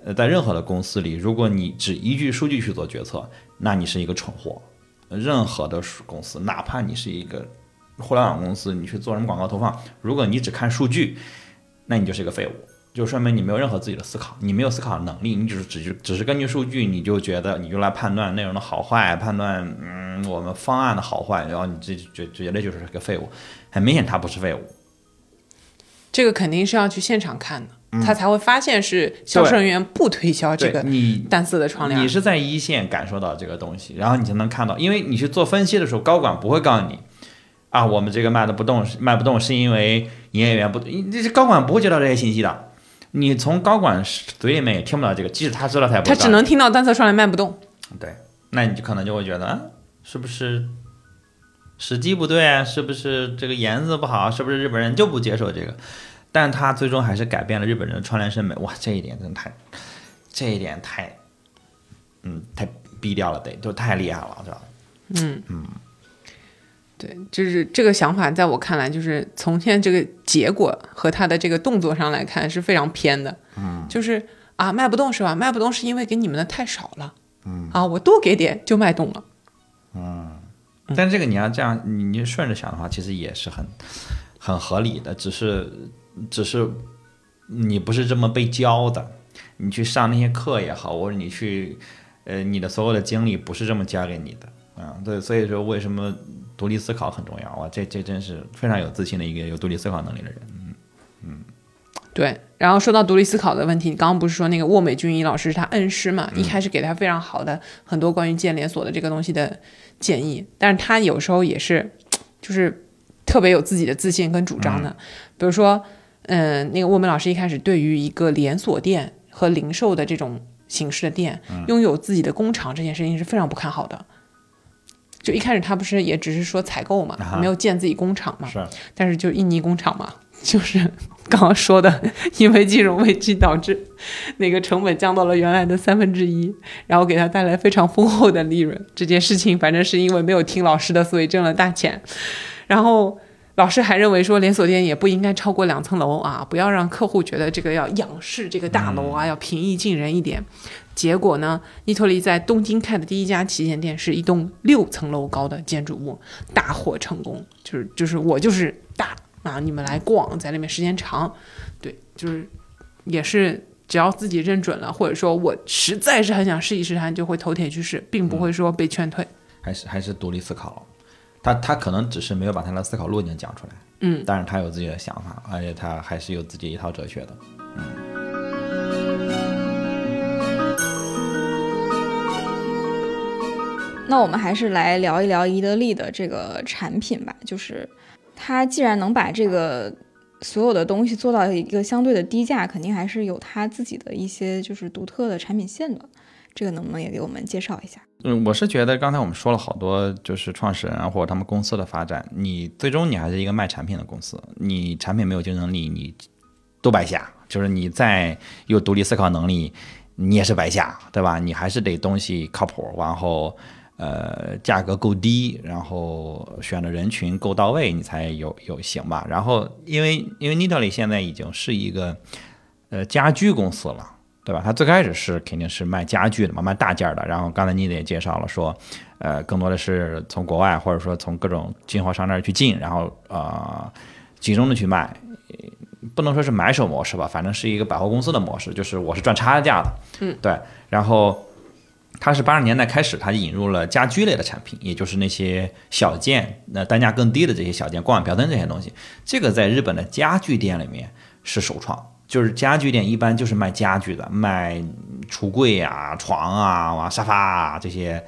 呃，在任何的公司里，如果你只依据数据去做决策，那你是一个蠢货。任何的公司，哪怕你是一个互联网公司，你去做什么广告投放，如果你只看数据，那你就是一个废物，就说明你没有任何自己的思考，你没有思考能力，你只是只是只是根据数据，你就觉得你就来判断内容的好坏，判断嗯我们方案的好坏，然后你这绝绝对就是个废物，很明显他不是废物。这个肯定是要去现场看的，他才会发现是销售人员不推销这个你单色的窗帘。你是在一线感受到这个东西，然后你才能看到，因为你去做分析的时候，高管不会告诉你，啊，我们这个卖的不动，卖不动是因为营业员不，这高管不会接到这些信息的。你从高管嘴里面也听不到这个，即使他知道，他也不他只能听到单侧窗帘卖不动。对，那你就可能就会觉得，啊，是不是时机不对啊？是不是这个颜色不好？是不是日本人就不接受这个？但他最终还是改变了日本人的窗帘审美。哇，这一点真的太，这一点太，嗯，太逼掉了，得就太厉害了，知道吧？对，就是这个想法，在我看来，就是从现在这个结果和他的这个动作上来看是非常偏的。嗯，就是啊，卖不动是吧？卖不动是因为给你们的太少了。嗯，啊，我多给点就卖动了。嗯但这个你要这样，你你顺着想的话，其实也是很很合理的，只是只是你不是这么被教的，你去上那些课也好，或者你去呃你的所有的经历不是这么教给你的啊、对，所以说为什么独立思考很重要哇，这这真是非常有自信的一个有独立思考能力的人。嗯嗯对，然后说到独立思考的问题，你刚刚不是说那个沃美俊一老师是他恩师嘛？一开始给他非常好的很多关于建连锁的这个东西的建议，但是他有时候也是，就是特别有自己的自信跟主张的。比如说，嗯，那个沃美老师一开始对于一个连锁店和零售的这种形式的店，拥有自己的工厂这件事情是非常不看好的。就一开始他不是也只是说采购嘛，啊没有建自己工厂嘛，是，但是就印尼工厂嘛，*laughs* 就是刚刚说的，因为金融危机导致那个成本降到了原来的三分之一，然后给他带来非常丰厚的利润。这件事情反正是因为没有听老师的，所以挣了大钱。然后老师还认为说，连锁店也不应该超过两层楼啊，不要让客户觉得这个要仰视这个大楼啊，要平易近人一点。结果呢，尼托利在东京开的第一家旗舰店是一栋六层楼高的建筑物，大获成功。就是就是我就是大啊，你们来逛，在里面时间长，对，就是也是只要自己认准了，或者说我实在是很想试一试它，就会头铁去试，并不会说被劝退。还是还是独立思考。他他可能只是没有把他的思考路径讲出来，嗯，但是他有自己的想法，而且他还是有自己一套哲学的。那我们还是来聊一聊宜得利的这个产品吧。就是它既然能把这个所有的东西做到一个相对的低价，肯定还是有它自己的一些就是独特的产品线的。这个能不能也给我们介绍一下？嗯，我是觉得刚才我们说了好多，就是创始人或者他们公司的发展，你最终你还是一个卖产品的公司，你产品没有竞争力，你都白瞎。就是你再有独立思考能力，你也是白瞎，对吧？你还是得东西靠谱，然后呃价格够低，然后选的人群够到位，你才有有行吧。然后因为因为 Nidalee 现在已经是一个呃家居公司了。对吧？它最开始是肯定是卖家具的嘛，卖大件儿的。然后刚才你也介绍了说，呃，更多的是从国外或者说从各种进货商那儿去进，然后呃集中的去卖，呃不能说是买手模式吧，反正是一个百货公司的模式，就是我是赚差价的。嗯，对。然后它是八十年代开始，它引入了家居类的产品，也就是那些小件，那单价更低的这些小件，光碗瓢盆这些东西。这个在日本的家具店里面是首创。就是家具店一般就是卖家具的，卖橱柜啊、床啊、哇沙发啊这些，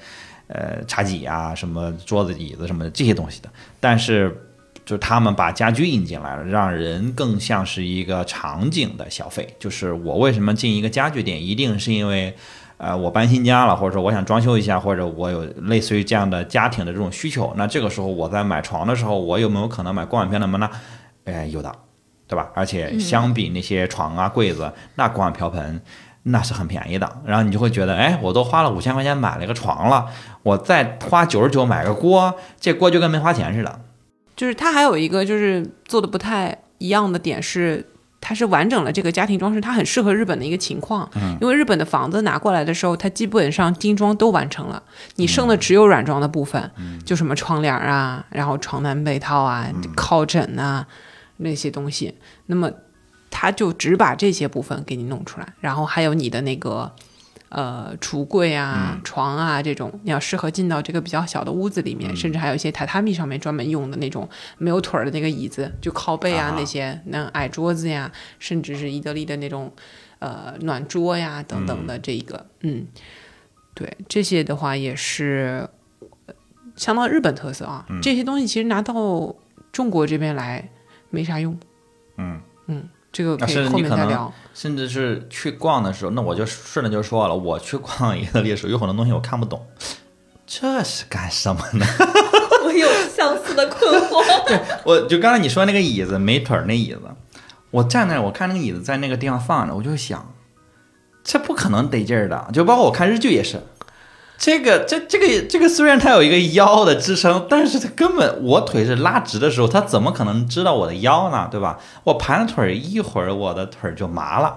呃茶几啊、什么桌子椅子什么的这些东西的。但是，就他们把家居引进来了，让人更像是一个场景的消费。就是我为什么进一个家具店，一定是因为，呃，我搬新家了，或者说我想装修一下，或者我有类似于这样的家庭的这种需求。那这个时候我在买床的时候，我有没有可能买锅碗瓢盆呢？哎，有的。对吧？而且相比那些床啊、柜子，那锅碗瓢盆那是很便宜的。然后你就会觉得，哎，我都花了五千块钱买了一个床了，我再花九十九买个锅，这锅就跟没花钱似的。就是它还有一个就是做的不太一样的点是，它是完整了这个家庭装饰，它很适合日本的一个情况。嗯因为日本的房子拿过来的时候，它基本上精装都完成了，你剩的只有软装的部分，嗯就什么窗帘啊，然后床单被套啊、靠枕啊那些东西。那么他就只把这些部分给你弄出来，然后还有你的那个。呃，橱柜啊、床啊这种，你要适合进到这个比较小的屋子里面，甚至还有一些榻榻米上面专门用的那种没有腿儿的那个椅子，就靠背啊啊。那些，那矮桌子呀，甚至是伊德利的那种呃暖桌呀等等的这一个，嗯。对这些的话也是呃相当日本特色啊。这些东西其实拿到中国这边来没啥用，嗯。嗯，这个啊可以后面再聊。甚至是去逛的时候，那我就顺着就说了，我去逛意大利的时候，有很多东西我看不懂，这是干什么呢？我有相似的困惑。*laughs* 对我就刚才你说那个椅子没腿儿那椅子，我站那儿，我看那个椅子在那个地方放着，我就想，这不可能得劲儿的。就包括我看日剧也是，这个这这个这个虽然它有一个腰的支撑，但是它根本我腿是拉直的时候，它怎么可能知道我的腰呢？对吧？我盘着腿儿一会儿，我的腿儿就麻了。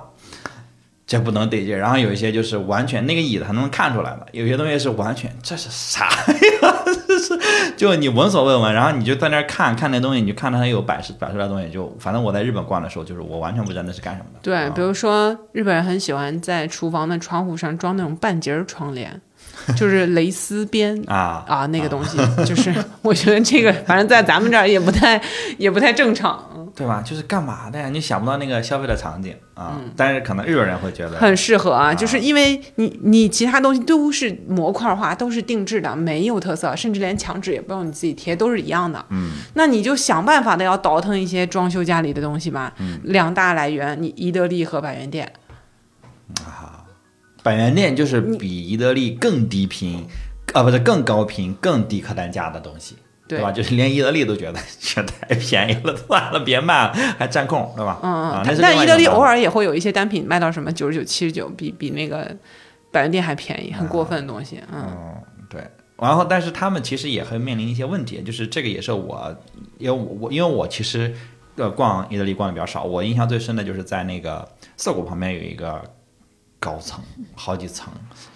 这不能得劲儿，然后有一些就是完全那个椅子还能看出来的，有些东西是完全这是啥呀？*laughs* 这是就你闻所未闻，然后你就在那儿看看那东西，你就看到它有摆设摆出来的东西，就反正我在日本逛的时候，就是我完全不知道那是干什么的。对，啊比如说日本人很喜欢在厨房的窗户上装那种半截儿窗帘，*laughs* 就是蕾丝边啊啊，那个东西，就是我觉得这个反正在咱们这儿也不太也不太正常，对吧？就是干嘛的呀？你想不到那个消费的场景啊，但是可能日本人会觉得很适合啊，就是因为你你其他东西都是模块化，都是定制的，没有特色，甚至连墙纸也不用你自己贴，都是一样的。嗯，那你就想办法的要倒腾一些装修家里的东西吧。嗯，两大来源，你宜得利和百元店。百元店就是比宜得利更低频，啊，不是更高频、更低客单价的东西。对吧？就是连宜得利都觉得 *laughs* 这太便宜了，算了，别卖了，还占空，对吧？嗯啊嗯，，但宜得利偶尔也会有一些单品卖到什么九十九、七十九，比比那个百元店还便宜，很过分的东西。嗯，嗯，对。然后，但是他们其实也会面临一些问题，就是这个也是我，因为我我因为我其实呃逛意大利逛的比较少，我印象最深的就是在那个涩谷旁边有一个高层，好几层，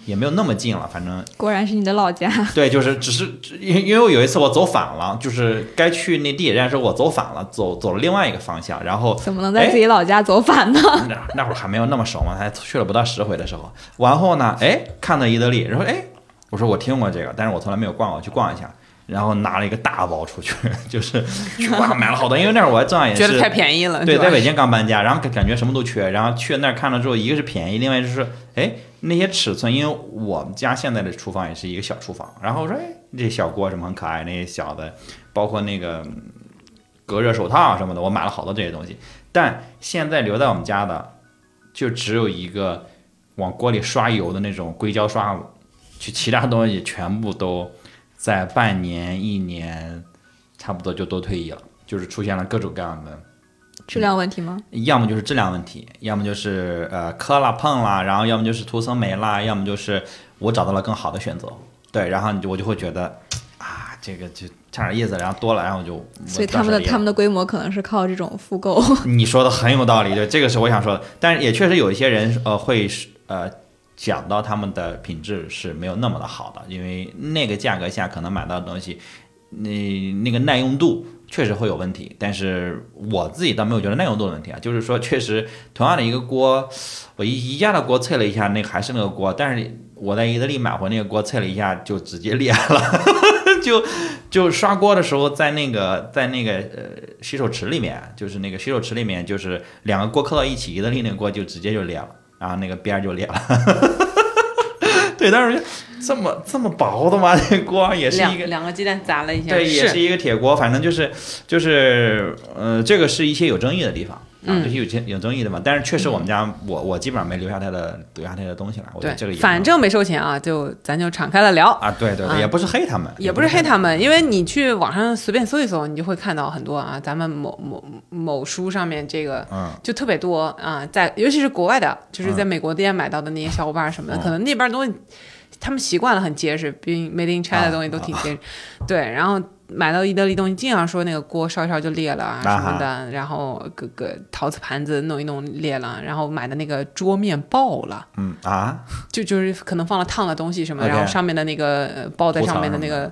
也没有那么近了，反正果然是你的老家。*laughs* 对，就是只是因因为我有一次我走反了，就是该去那地铁站的时候我走反了，走走了另外一个方向，然后怎么能在自己老家走反呢？*laughs* 那那会儿还没有那么熟嘛，才去了不到十回的时候，完后呢，哎，看到伊德利，然后哎，我说我听过这个，但是我从来没有逛过，去逛一下，然后拿了一个大包出去，*laughs* 就是 *laughs* 去逛买了好多，因为那会儿我正好也是觉得太便宜了，对，在北京刚搬家，然后感感觉什么都缺，然后去那儿看了之后，一个是便宜，另外就是哎那些尺寸，因为我们家现在的厨房也是一个小厨房，然后我说哎这小锅什么很可爱，那些小的，包括那个嗯隔热手套啊什么的，我买了好多这些东西，但现在留在我们家的就只有一个往锅里刷油的那种硅胶刷子，就其他东西全部都在半年一年，差不多就都退役了，就是出现了各种各样的。质量问题吗？要么就是质量问题，要么就是呃磕了碰了，然后要么就是涂层没了，要么就是我找到了更好的选择。对，然后你就我就会觉得啊，这个就差点意思，然后多了，然后我就所以他们的他们的规模可能是靠这种复购。*laughs* 你说的很有道理，对，这个是我想说的。但是也确实有一些人呃会呃讲到他们的品质是没有那么的好的，因为那个价格下可能买到的东西，那那个耐用度确实会有问题。但是我自己倒没有觉得耐用度的问题啊，就是说确实同样的一个锅，我宜宜家的锅测了一下，那还是那个锅，但是我在意大利买回那个锅测了一下就直接裂了，*laughs* 就就刷锅的时候在那个在那个呃洗手池里面，就是那个洗手池里面，就是两个锅扣到一起，意大利那个锅就直接就裂了，然后那个边儿就裂了。*laughs* 对，但是这么这么薄的吗？那锅也是一个两两个鸡蛋砸了一下，对，也是一个铁锅，反正就是就是呃，这个是一些有争议的地方啊，嗯这些有争有争议的嘛。但是确实我们家我我基本上没留下他的留下他的东西了，我觉得对，这个也反正没收钱啊，就咱就敞开了聊。啊，对对也不是黑他们，也不是黑他们，因为你去网上随便搜一搜，你就会看到很多啊，咱们某某某书上面这个嗯就特别多啊，在尤其是国外的，就是在美国店买到的那些小伙伴什么的，嗯可能那边东西他们习惯了很结实，毕竟 Made in China 啊的东西都挺结实。对，然后买到意大利东西，经常说那个锅烧一烧就裂了啊啊什么的，然后各个陶瓷盘子弄一弄裂了，然后买的那个桌面爆了。嗯啊，就就是可能放了烫的东西什么然后上面的那个呃包在上面的那个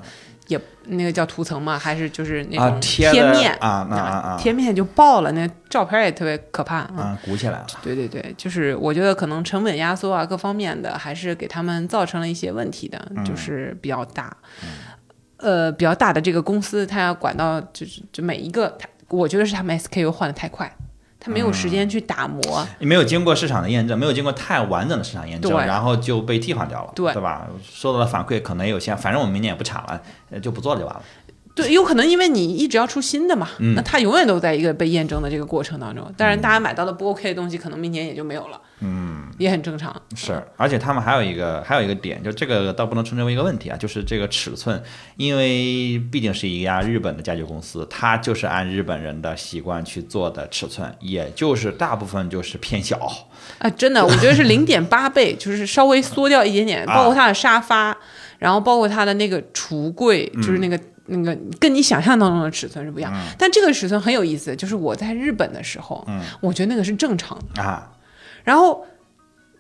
也那个叫涂层嘛，还是就是那啊种贴面啊那啊啊贴面就爆了，那照片也特别可怕啊。啊，鼓起来了。对对对，就是我觉得可能成本压缩啊，各方面的还是给他们造成了一些问题的，嗯就是比较大。呃，比较大的这个公司，它要管到就是就每一个，它我觉得是他们 SKU 换的太快，他没有时间去打磨。你没有经过市场的验证，没有经过太完整的市场验证，然后就被替换掉了，对对吧？收到的反馈可能也有限，反正我们明年也不产了，呃就不做了就完了。对，有可能因为你一直要出新的嘛，嗯那它永远都在一个被验证的这个过程当中。当然，大家买到的不 OK 的东西，可能明年也就没有了，嗯，也很正常。是，而且他们还有一个还有一个点，就这个倒不能称之为一个问题啊，就是这个尺寸，因为毕竟是一家日本的家具公司，它就是按日本人的习惯去做的尺寸，也就是大部分就是偏小。啊，真的，*laughs* 我觉得是零点八倍，就是稍微缩掉一点点，啊包括它的沙发，然后包括它的那个橱柜，就是那个、那个跟你想象当中的尺寸是不一样。但这个尺寸很有意思，就是我在日本的时候，嗯我觉得那个是正常的。啊，然后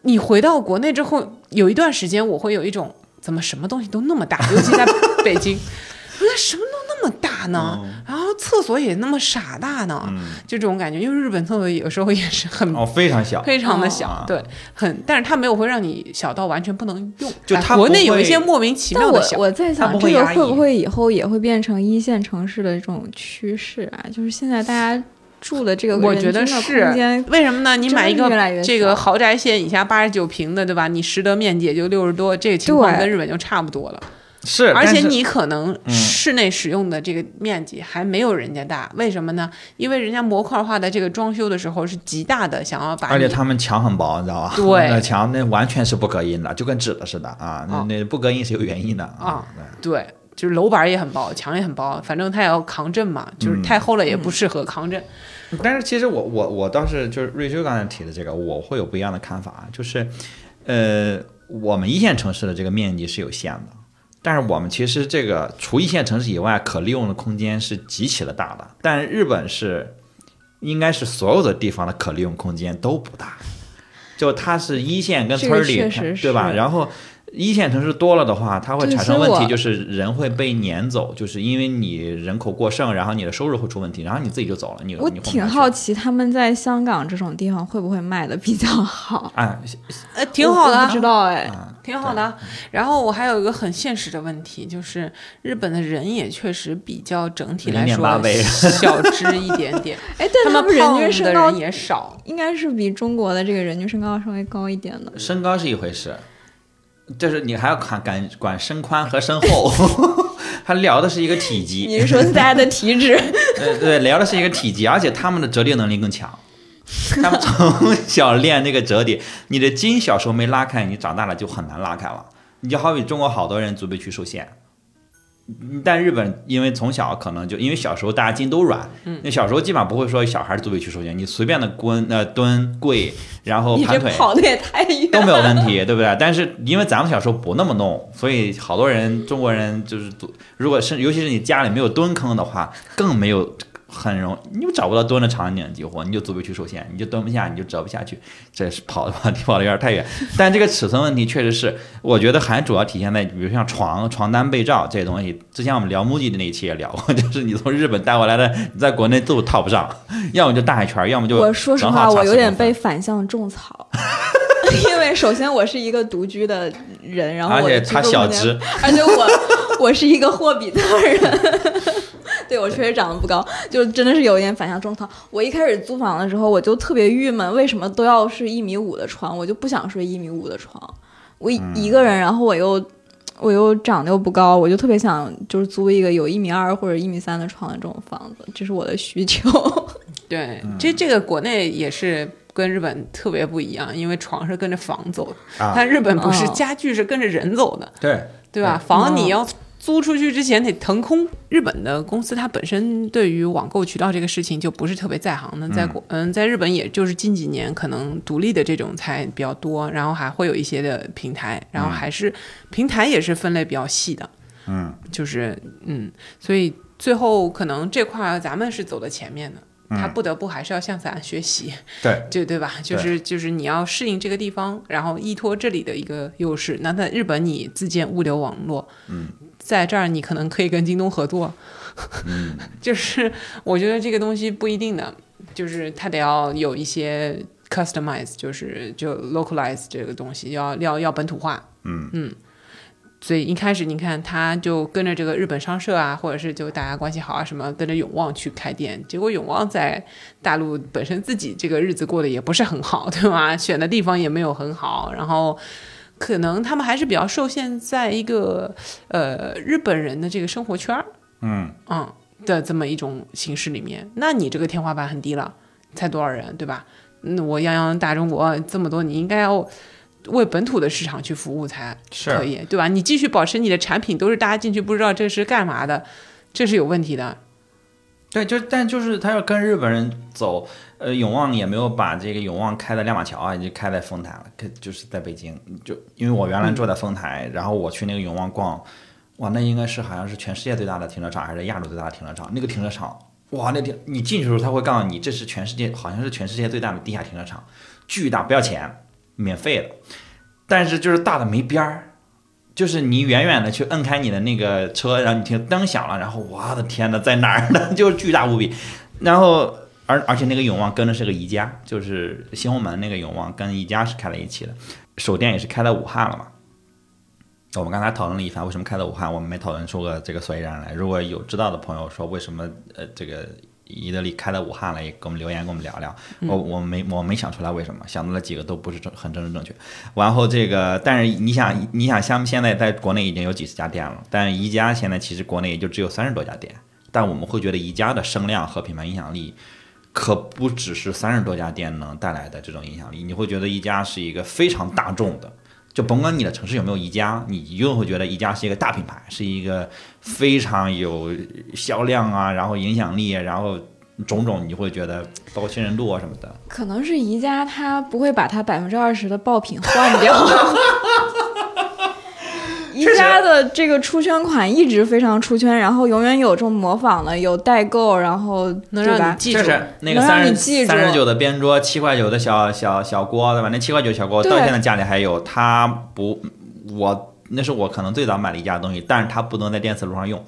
你回到国内之后，有一段时间我会有一种怎么什么东西都那么大，*laughs* 尤其在北京，我觉得什么都那么大呢？然后厕所也那么傻大呢，就这种感觉。因为日本厕所有时候也是很哦，非常小。非常的小，哦对，很，但是它没有会让你小到完全不能用。就它国内有一些莫名其妙的小，我在想，这个会不会以后也会变成一线城市的这种趋势啊？就是现在大家住的这个我觉得是，为什么呢？你买一个越越这个豪宅线以下八十九平的，对吧？你实得面积也就六十多，这个情况跟日本就差不多了。是，而且你可能嗯室内使用的这个面积还没有人家大，为什么呢？因为人家模块化的这个装修的时候是极大的，想要把而且他们墙很薄，你知道吧？对那墙那完全是不隔音的，就跟纸的似的啊。那啊那不隔音是有原因的啊。对，就是楼板也很薄，墙也很薄，反正它也要抗震嘛，就是嗯太厚了也不适合抗震。但是其实我我我倒是就是瑞秋刚才提的这个，我会有不一样的看法，就是，呃，我们一线城市的这个面积是有限的，但是我们其实这个除一线城市以外，可利用的空间是极其的大的。但日本是应该是所有的地方的可利用空间都不大，就它是一线跟村儿里对吧？然后。一线城市多了的话，它会产生问题，就是人会被撵走，就是因为你人口过剩，然后你的收入会出问题，然后你自己就走了，你我挺好奇他们在香港这种地方会不会卖的比较好。哎，*laughs* 呃，挺好的不知道哎，挺好的。然后我还有一个很现实的问题，就是日本的人也确实比较整体来说小只一点点，*laughs* 哎，但他们人均身高也少。应该是比中国的这个人均身高稍微高一点的。身高是一回事，就是你还要看管管身宽和身厚，*laughs* 他聊的是一个体积，你是说大家的体脂？*laughs* 呃对，聊的是一个体积，而且他们的折叠能力更强。*laughs* 他们从小练那个折叠，你的筋小时候没拉开，你长大了就很难拉开了。你就好比中国好多人足背屈受限，嗯但日本因为从小可能就因为小时候大家筋都软，嗯那小时候基本上不会说小孩足背屈受限，你随便的蹲呃蹲跪，然后盘腿跑的也太远都没有问题，对不对？但是因为咱们小时候不那么弄，所以好多人中国人就是，如果是尤其是你家里没有蹲坑的话，更没有很容你又找不到蹲的场景，几乎你就足不去受限，你就蹲不下，你就折不下去，这是跑的话题跑的有点太远。*laughs* 但这个尺寸问题确实是，我觉得还主要体现在比如像床、床单、被罩这些东西。之前我们聊 MUJI 的那一期也聊过，*laughs* 就是你从日本带回来的，你在国内都套不上，*laughs* 要么就大一圈，要么就我说实话，我有点被反向种草，因为首先我是一个独居的人，然后而且他小只，而且我我是一个霍比特人，对我确实长得不高，就真的是有一点反向种草。我一开始租房的时候，我就特别郁闷，为什么都要是一米五的床？我就不想睡一米五的床。我一个人，然后我又我又长得又不高，我就特别想就是租一个有一米二或者一米三的床的这种房子，这是我的需求。*laughs* 对，这这个国内也是跟日本特别不一样，因为床是跟着房走的，啊但日本不是，哦家具是跟着人走的，对。对吧？房你要租出去之前得腾空。日本的公司它本身对于网购渠道这个事情就不是特别在行的，在国嗯，在日本也就是近几年可能独立的这种才比较多，然后还会有一些的平台，然后还是、平台也是分类比较细的，嗯，就是嗯，所以最后可能这块咱们是走在前面的。他不得不还是要向咱学习，对，*laughs* 就对吧？就是就是你要适应这个地方，然后依托这里的一个优势。那在日本，你自建物流网络，嗯，在这儿你可能可以跟京东合作，嗯，*laughs* 就是我觉得这个东西不一定的，就是它得要有一些 customize，就是就 localize 这个东西，要要要本土化，嗯嗯。所以一开始你看，他就跟着这个日本商社啊，或者是就大家关系好啊，什么跟着永旺去开店，结果永旺在大陆本身自己这个日子过得也不是很好，对吧？选的地方也没有很好，然后可能他们还是比较受限在一个呃日本人的这个生活圈儿，嗯嗯的这么一种形式里面，那你这个天花板很低了，才多少人，对吧？那我泱泱大中国这么多，你应该要为本土的市场去服务才可以，对吧？你继续保持你的产品都是大家进去不知道这是干嘛的，这是有问题的。对，就但就是他要跟日本人走，呃，永旺也没有把这个永旺开在亮马桥啊，已经开在丰台了，开就是在北京，就因为我原来住在丰台，然后我去那个永旺逛，哇，那应该是好像是全世界最大的停车场，还是亚洲最大的停车场？那个停车场，哇，那停你进去的时候他会告诉你，这是全世界好像是全世界最大的地下停车场，巨大，不要钱，免费的，但是就是大的没边儿。就是你远远的去摁开你的那个车，然后你听灯响了，然后我的天呐，在哪儿呢？*laughs* 就是巨大无比。然后而而且那个永旺跟的是个宜家，就是西红门那个永旺跟宜家是开在一起的，首店也是开在武汉了嘛。我们刚才讨论了一番，为什么开在武汉，我们没讨论出个这个所以然来。如果有知道的朋友说为什么呃这个伊德利开到武汉来，也给我们留言，跟我们聊聊。我我没我没想出来为什么，想到了几个都不是正很正正正确。然后这个，但是你想，你想，像现在在国内已经有几十家店了，但宜家现在其实国内也就只有三十多家店，但我们会觉得宜家的声量和品牌影响力，可不只是三十多家店能带来的这种影响力，你会觉得宜家是一个非常大众的。就甭管你的城市有没有宜家，你一定会觉得宜家是一个大品牌，是一个非常有销量啊，然后影响力，然后种种，你会觉得包括信任度啊什么的。可能是宜家它不会把它百分之二十的爆品换掉。*laughs* 宜家的这个出圈款一直非常出圈，然后永远有这种模仿的，有代购，然后能让你记住，就是那个能让三十你记住三十九的边桌，七块九的小小小锅，对吧？那七块九小锅到现在家里还有，它不，我那是我可能最早买的一家东西，但是它不能在电磁炉上用。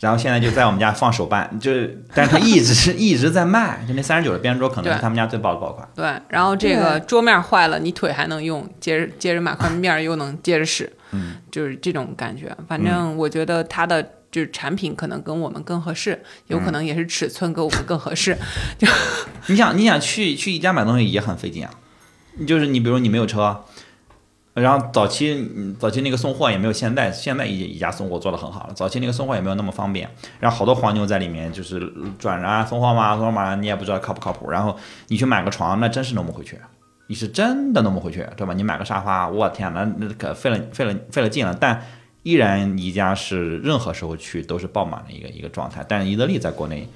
然后现在就在我们家放手办，*laughs* 就是，但是它一直是一直在卖，就那三十九的边桌可能是他们家最爆的爆款。对，然后这个桌面坏了，你腿还能用，接着接着买块面儿又能接着使，嗯，就是这种感觉。反正我觉得它的就是产品可能跟我们更合适，有可能也是尺寸跟我们更合适。就 *laughs* 你想，你想去去宜家买东西也很费劲啊，就是你比如你没有车，然后早期嗯早期那个送货也没有现在现在宜宜家送货做的很好了，早期那个送货也没有那么方便，然后好多黄牛在里面就是转着啊送货嘛送货嘛，你也不知道靠不靠谱，然后你去买个床，那真是弄不回去。你是真的弄不回去，对吧？你买个沙发，我天呐，那可费了费了费了劲了。但依然宜家是任何时候去都是爆满的一个一个状态，但是宜得利在国内，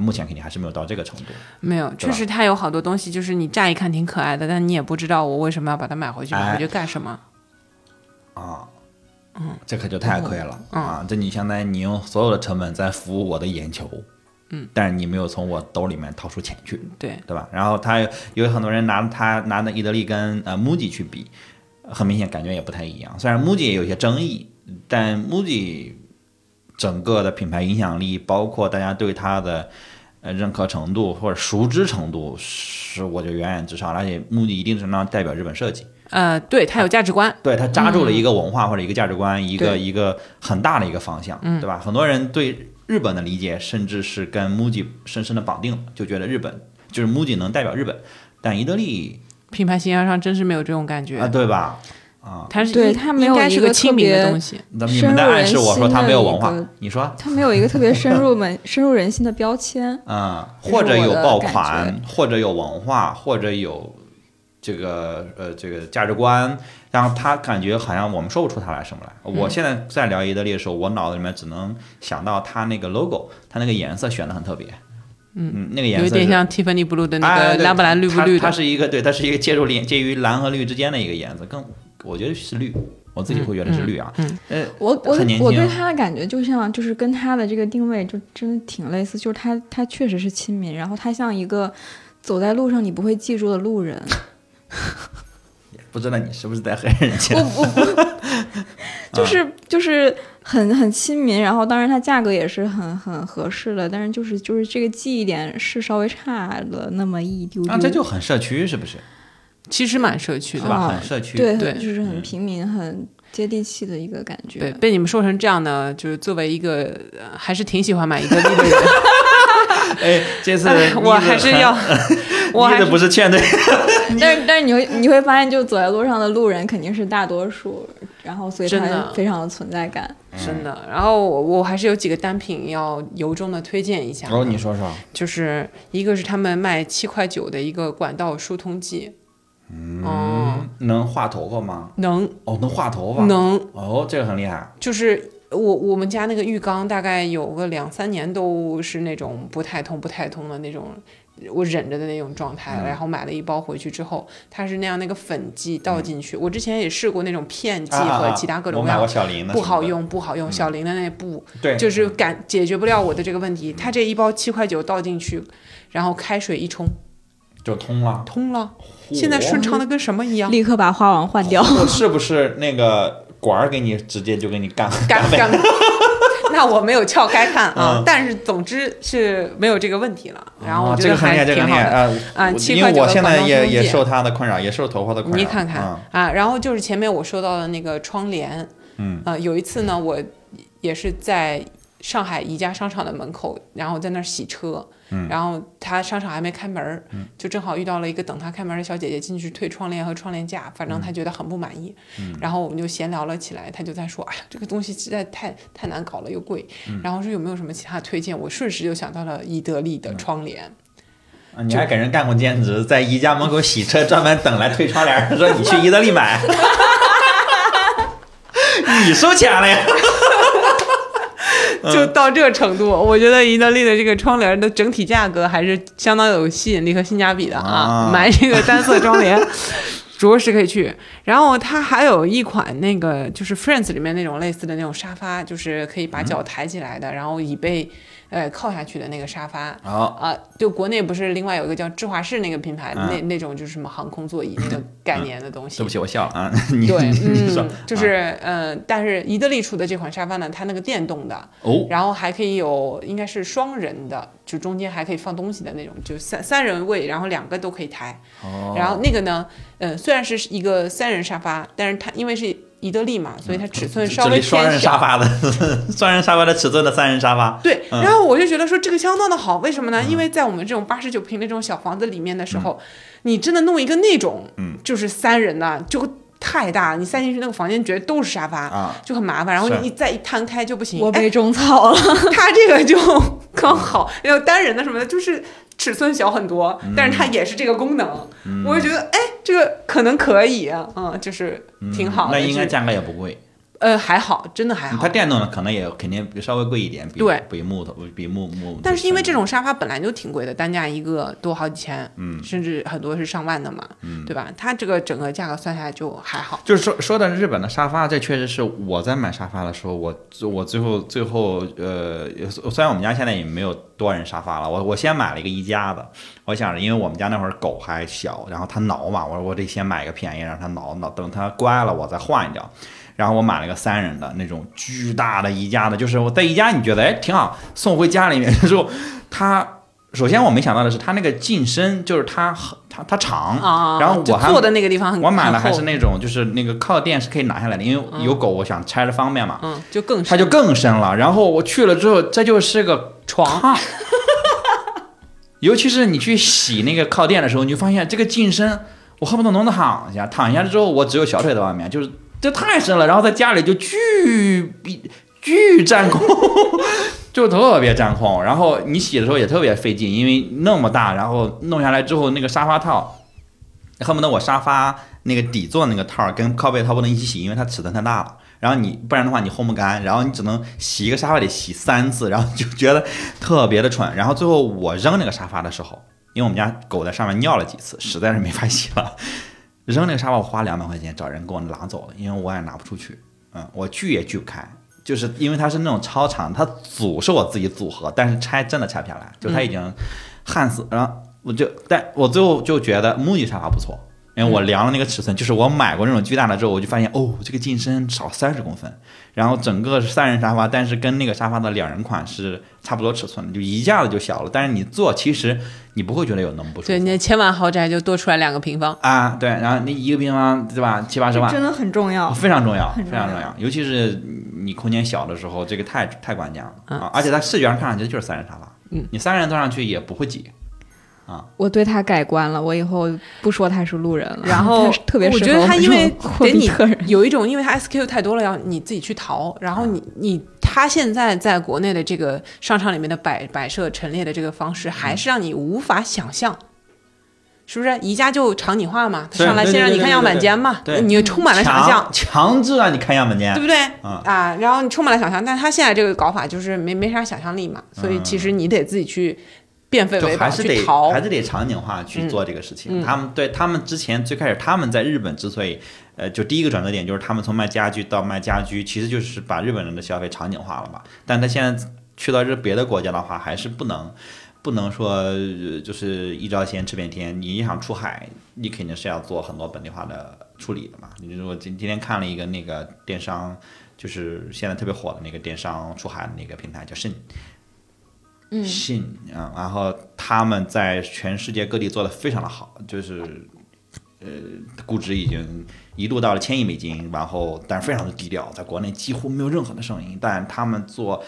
目前肯定还是没有到这个程度。没有，确实它有好多东西，就是你乍一看挺可爱的，但你也不知道我为什么要把它买回去，买回去干什么。啊，嗯，这可就太亏了、嗯啊！这你相当于你用所有的成本在服务我的眼球，嗯，但是你没有从我兜里面掏出钱去，对，对吧？然后他有有很多人拿他拿的伊德利跟呃 MUJI 去比，很明显感觉也不太一样。虽然 MUJI 也有些争议，但 MUJI 整个的品牌影响力，包括大家对它的呃认可程度或者熟知程度，是我觉得远远之上，而且 MUJI 一定程度上代表日本设计。呃，对，它有价值观。对，它扎住了一个文化或者一个价值观，一个一个很大的一个方向，嗯对吧？很多人对日本的理解，甚至是跟 MUJI 深深的绑定了，就觉得日本就是 MUJI 能代表日本，但伊德利品牌形象上真是没有这种感觉，啊，对吧？啊，它是对它没有应该是一个个亲民特别的东西。那么你们在暗示我说它没有文化你说？它没有一个特别深入门、*laughs* 深入人心的标签。嗯，或者有爆款，或者有文化，或者有这个呃这个价值观，然后他感觉好像我们说不出他来什么来。嗯我现在在聊伊德利的时候，我脑子里面只能想到他那个 logo，他那个颜色选的很特别。嗯，那个颜色有点像 Tiffany blue 的那个蓝不蓝绿不绿它它，是一个对，它是一个介入连介于蓝和绿之间的一个颜色，更我觉得是绿，我自己会觉得是绿啊。嗯呃，我我我对他的感觉就像，就是跟他的这个定位就真的挺类似，就是他他确实是亲民，然后他像一个走在路上你不会记住的路人。*laughs* 不知道你是不是在黑人家我？我不，*laughs* 就是就是很很亲民，然后当然它价格也是很很合适的，但是就是就是这个记忆点是稍微差了那么一丢丢。啊，这就很社区，是不是？其实蛮社区的。是吧？啊很社区。对，对就是很平民、很接地气的一个感觉。对，被你们说成这样呢，就是作为一个、呃还是挺喜欢买伊德利的人，*laughs* 哎，这次哎我还是要，*laughs* 我还不是劝退，但是 *laughs* 但是你会你会发现，就走在路上的路人肯定是大多数，然后所以它非常有存在感。真的。然后我我还是有几个单品要由衷的推荐一下。哦，你说说。就是一个是他们卖七块九的一个管道疏通剂，嗯，能画头发吗？能哦，能画头发。能，哦，这个很厉害。就是我我们家那个浴缸大概有个两三年都是那种不太通不太通的那种。我忍着的那种状态，然后买了一包回去之后，它是那样那个粉剂倒进去。我之前也试过那种片剂和其他各种我买过各样，小林的，不好。用不好用。小林的那不对，就是感解决不了我的这个问题。它这一包七块九倒进去，然后开水一冲，就通了。通了，现在顺畅的跟什么一样。立刻把花王换掉。*laughs* 我是不是那个管儿给你直接就给你干干 *laughs* 干，*laughs* 那我没有撬开看啊，嗯但是总之是没有这个问题了。然后我哦觉得还这个很厉害，这个挺好的。很厉害啊！啊我7块9的因为我现在也也受它的困扰，也受头发的困扰。你看看、嗯啊，然后就是前面我说到的那个窗帘，嗯，啊，有一次呢，我也是在上海宜家商场的门口，然后在那儿洗车，嗯。然后他商场还没开门儿，就正好遇到了一个等他开门的小姐姐进去退窗帘和窗帘架，反嗯。正他觉得很不满意，然后我们就闲聊了起来，他就在说，哎呀，这个东西实在太太难搞了，又贵，嗯。然后说有没有什么其他推荐，我瞬时就想到了伊德利嗯。的窗帘。啊你还给人干过兼职，在宜家门口洗车，专门等来推窗帘儿，说你去伊德利买，*laughs* *laughs* 你收钱了呀？就到这个程度，我觉得意大利的这个窗帘的整体价格还是相当有吸引力和性价比的啊！啊买这个单色窗帘，着实可以去。然后它还有一款那个就是 Friends 里面那种类似的那种沙发，就是可以把脚抬起来的，然后椅背呃靠下去的那个沙发。好，啊，就国内不是另外有一个叫智华士那个品牌，嗯那那种就是什么航空座椅那个概念的东西。对不起，我笑了啊。*laughs* 你对，嗯，就是嗯、呃但是伊德利出的这款沙发呢，它那个电动的，哦，然后还可以有应该是双人的，就中间还可以放东西的那种，就三三人位，然后两个都可以抬。哦然后那个呢，嗯、虽然是一个三人沙发，但是它因为是伊德利嘛，所以它尺寸稍微这里双偏小。人沙发的，*laughs* 双人沙发的尺寸的三人沙发。对，嗯然后我就觉得说这个相当的好，为什么呢？因为在我们这种八十九平的这种小房子里面的时候，你真的弄一个那种，嗯就是三人的就太大，你塞进去那个房间觉得都是沙发，啊就很麻烦。然后你一再一摊开就不行，我哎被种草了，它这个就 *laughs* 刚好，因为单人的什么的，就是尺寸小很多，但是它也是这个功能，我就觉得哎，这个可能可以啊，嗯，就是挺好那应该价格也不贵。呃还好，真的还好它。电动的可能也肯定比稍微贵一点，比对比木头比木木。但是因为这种沙发本来就挺贵的，单价一个多好几千，嗯甚至很多是上万的嘛，对吧？它这个整个价格算下来就还好。就是说说的日本的沙发，这确实是我在买沙发的时候，我我最后最后呃，虽然我们家现在也没有多人沙发了，我我先买了一个宜家的，我想着因为我们家那会儿狗还小，然后它挠嘛，我说我得先买一个便宜让它挠挠，等它乖了我再换掉。然后我买了个三人的那种巨大的宜家的，就是我在宜家你觉得哎挺好，送回家里面的时候，它首先我没想到的是它那个进深，就是它很它它长啊，然后我还坐的那个地方很，我买了还是那种，就是那个靠垫是可以拿下来的，因为有狗，我想拆着方便嘛。嗯，就更它就更深了。然后我去了之后，这就是个床炕，*laughs* 尤其是你去洗那个靠垫的时候，你就发现这个进深，我恨不得能躺下，躺下之后我只有小腿在外面，就是这太深了。然后在家里就巨比巨占空，*laughs* 就特别占空。然后你洗的时候也特别费劲，因为那么大，然后弄下来之后那个沙发套。恨不得我沙发那个底座那个套跟靠背套不能一起洗，因为它尺寸太大了。然后你不然的话你烘不干，然后你只能洗一个沙发得洗三次，然后就觉得特别的蠢。然后最后我扔那个沙发的时候，因为我们家狗在上面尿了几次，实在是没法洗了。扔那个沙发我花两百块钱找人给我拿走了，因为我也拿不出去。嗯，我锯也锯不开，就是因为它是那种超长，它组是我自己组合，但是拆真的拆不下来，就它已经焊死。然后我就，但我最后就觉得木艺沙发不错，因为我量了那个尺寸，就是我买过那种巨大的之后，我就发现哦，这个进深少三十公分，然后整个是三人沙发，但是跟那个沙发的两人款是差不多尺寸的，就一下子就小了。但是你坐，其实你不会觉得有那么不舒服对，你。那千万豪宅就多出来两个平方。啊，对，然后那一个平方对吧，七八十万，真的很重要。非常重要，重要非常重要，尤其是你空间小的时候，这个太太关键了嗯啊！而且它视觉上看上去就是三人沙发，嗯，你三人坐上去也不会挤，我对他改观了，我以后不说他是路人了。然后特别我适合们觉得他因为给你。有一种，因为他 SKU 太多了，要你自己去淘。然后你你他现在在国内的这个商场里面的摆摆设陈列的这个方式，还是让你无法想象。是不是宜家就场景化嘛？他上来先让你看样板间嘛，对你充满了想象强，强制让你看样板间对，不对？嗯啊，然后你充满了想象，但是他现在这个搞法就是没没啥想象力嘛，所以其实你得自己去变废就为宝还是得还。是得场景化去做这个事情。嗯他们对他们之前最开始他们在日本之所以呃，就第一个转折点就是他们从卖家具到卖家居，其实就是把日本人的消费场景化了嘛。但他现在去到这别的国家的话，还是不能。不能说呃就是一招鲜吃遍天，你想出海，你肯定是要做很多本地化的处理的嘛。你如果今今天看了一个那个电商，就是现在特别火的那个电商出海的那个平台叫迅，信啊，然后他们在全世界各地做的非常的好，就是呃估值已经一度到了千亿美金，然后但是非常的低调，在国内几乎没有任何的声音，但他们做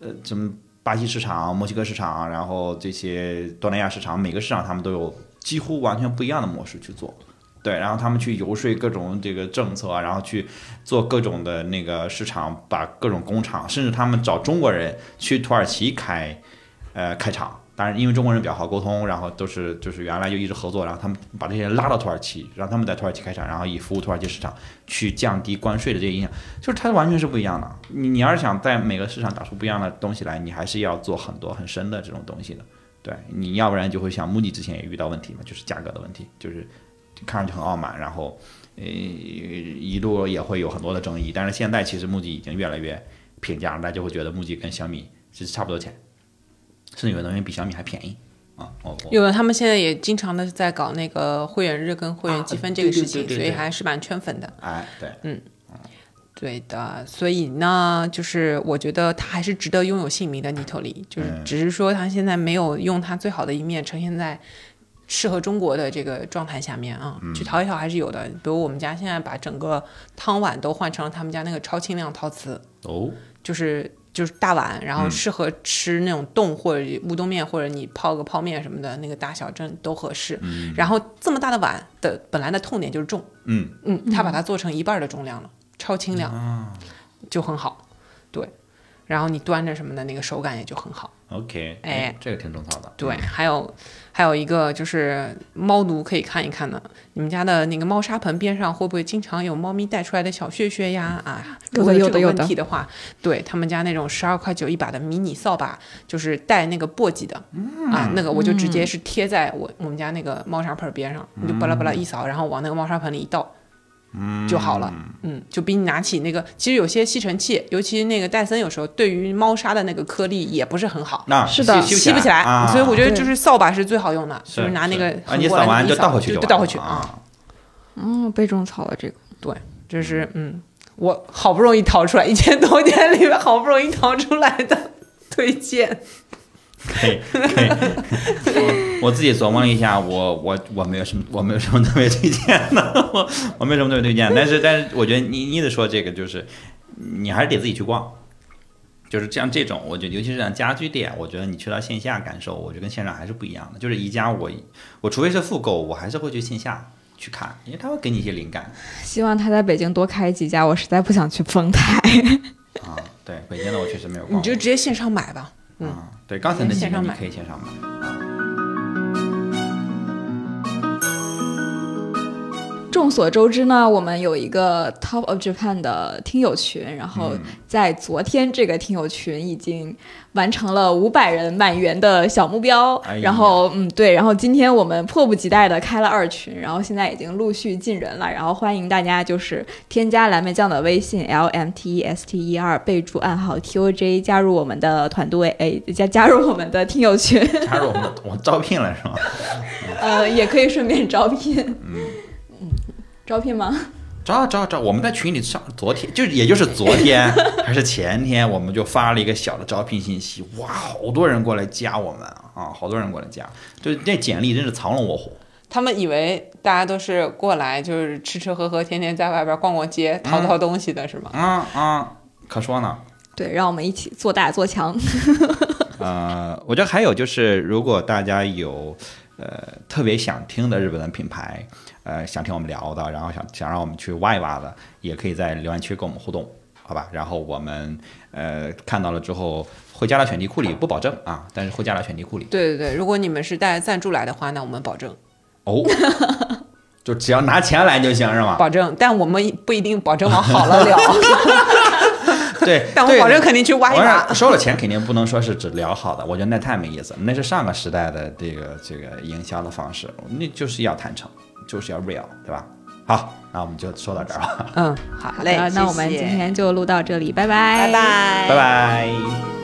呃什么巴西市场、墨西哥市场，然后这些东南亚市场，每个市场他们都有几乎完全不一样的模式去做。对，然后他们去游说各种这个政策啊，然后去做各种的那个市场，把各种工厂，甚至他们找中国人去土耳其开，呃，开厂。当然，因为中国人比较好沟通，然后都是就是原来就一直合作，然后他们把这些人拉到土耳其，让他们在土耳其开厂，然后以服务土耳其市场去降低关税的这个影响，就是它完全是不一样的。你你要是想在每个市场打出不一样的东西来，你还是要做很多很深的这种东西的。对，你要不然就会像 MUJI 之前也遇到问题嘛，就是价格的问题，就是看上去很傲慢，然后呃一路也会有很多的争议。但是现在其实 MUJI 已经越来越平价了，大家就会觉得 MUJI 跟小米其实差不多钱，甚至有的东西比小米还便宜啊。有的他们现在也经常的在搞那个会员日跟会员积分这个事情，啊对对对对对所以还是蛮圈粉的。哎对，嗯对的，所以呢，就是我觉得它还是值得拥有姓名的尼托里，就是嗯只是说它现在没有用它最好的一面呈现在适合中国的这个状态下面啊，去淘一淘还是有的。比如我们家现在把整个汤碗都换成了他们家那个超轻量陶瓷，哦，就是就是大碗，然后适合吃那种冻或者乌冬面，或者你泡个泡面什么的，那个大小真都合适。然后这么大的碗的本来的痛点就是重，嗯嗯，它把它做成一半的重量了，超轻量，就很好。对，然后你端着什么的，那个手感也就很好。，OK，哎，这个挺种草的。对，还有还有一个就是猫奴可以看一看的，你们家的那个猫砂盆边上会不会经常有猫咪带出来的小屑屑呀？啊，如果这个问有的。有的题的话，对他们家那种十二块九一把的迷你扫把，就是带那个簸箕的、啊，那个我就直接是贴在我我们家那个猫砂盆边上，你就巴拉巴拉一扫，然后往那个猫砂盆里一倒。就好了，嗯，就比你拿起那个，其实有些吸尘器，尤其那个戴森，有时候对于猫砂的那个颗粒也不是很好，那是的。吸吸不起来，啊、所以我觉得就是扫把是最好用的，就是拿那个是啊，横过来你扫完就倒回去就倒回去啊。啊。嗯，被种草了这个。对这是嗯，我好不容易淘出来一千多件里面好不容易淘出来的推荐，可以可以，我 *laughs* 我自己琢磨了一下，我我我没有什么我没有什么特别推荐的，我我没有什么特别推荐，*laughs* 但是但是我觉得你你得说这个就是你还是得自己去逛，就是像这种，我觉得尤其是像家居店，我觉得你去到线下感受，我觉得跟线上还是不一样的。就是宜家我我除非是复购，我还是会去线下去看，因为它会给你一些灵感希望他在北京多开几家，我实在不想去丰台。啊。对，北京的我确实没有逛，你就直接线上买吧。嗯啊，对，刚才那几个你可以线上买。众所周知呢，我们有一个 Top of Japan 的听友群，然后在昨天这个听友群已经完成了五百人满员的小目标。哎然后，嗯，对，然后今天我们迫不及待的开了二群，然后现在已经陆续进人了，然后欢迎大家就是添加蓝莓酱的微信 L M T E S T E R，备注暗号 T O J，加入我们的团队，哎，加加入我们的听友群。加入我们的，我招聘了是吗？*laughs* 呃，也可以顺便招聘。嗯招聘吗？招招招！我们在群里上，昨天就也就是昨天 *laughs* 还是前天，我们就发了一个小的招聘信息，哇，好多人过来加我们啊，好多人过来加，就这简历真是藏龙卧虎。他们以为大家都是过来就是吃吃喝喝，天天在外边逛逛街、淘淘东西的是吗？啊啊，可说呢。对，让我们一起做大做强。*laughs* 呃，我觉得还有就是，如果大家有呃特别想听的日本的品牌，呃想听我们聊的，然后想想让我们去挖一挖的，也可以在留言区跟我们互动，好吧？然后我们呃看到了之后会加到选题库里，不保证啊，但是会加到选题库里。对对对，如果你们是带赞助来的话，那我们保证哦，就只要拿钱来就行是吗？保证，但我们不一定保证往好了聊，*laughs* 对，但我对保证肯定去挖一挖。收了钱肯定不能说是只聊好的，我觉得那太没意思，那是上个时代的这个这个营销的方式，那就是要坦诚，就是要 real，对吧？好，那我们就说到这儿吧，嗯，好嘞，那我们今天就录到这里，拜拜，拜拜，拜拜。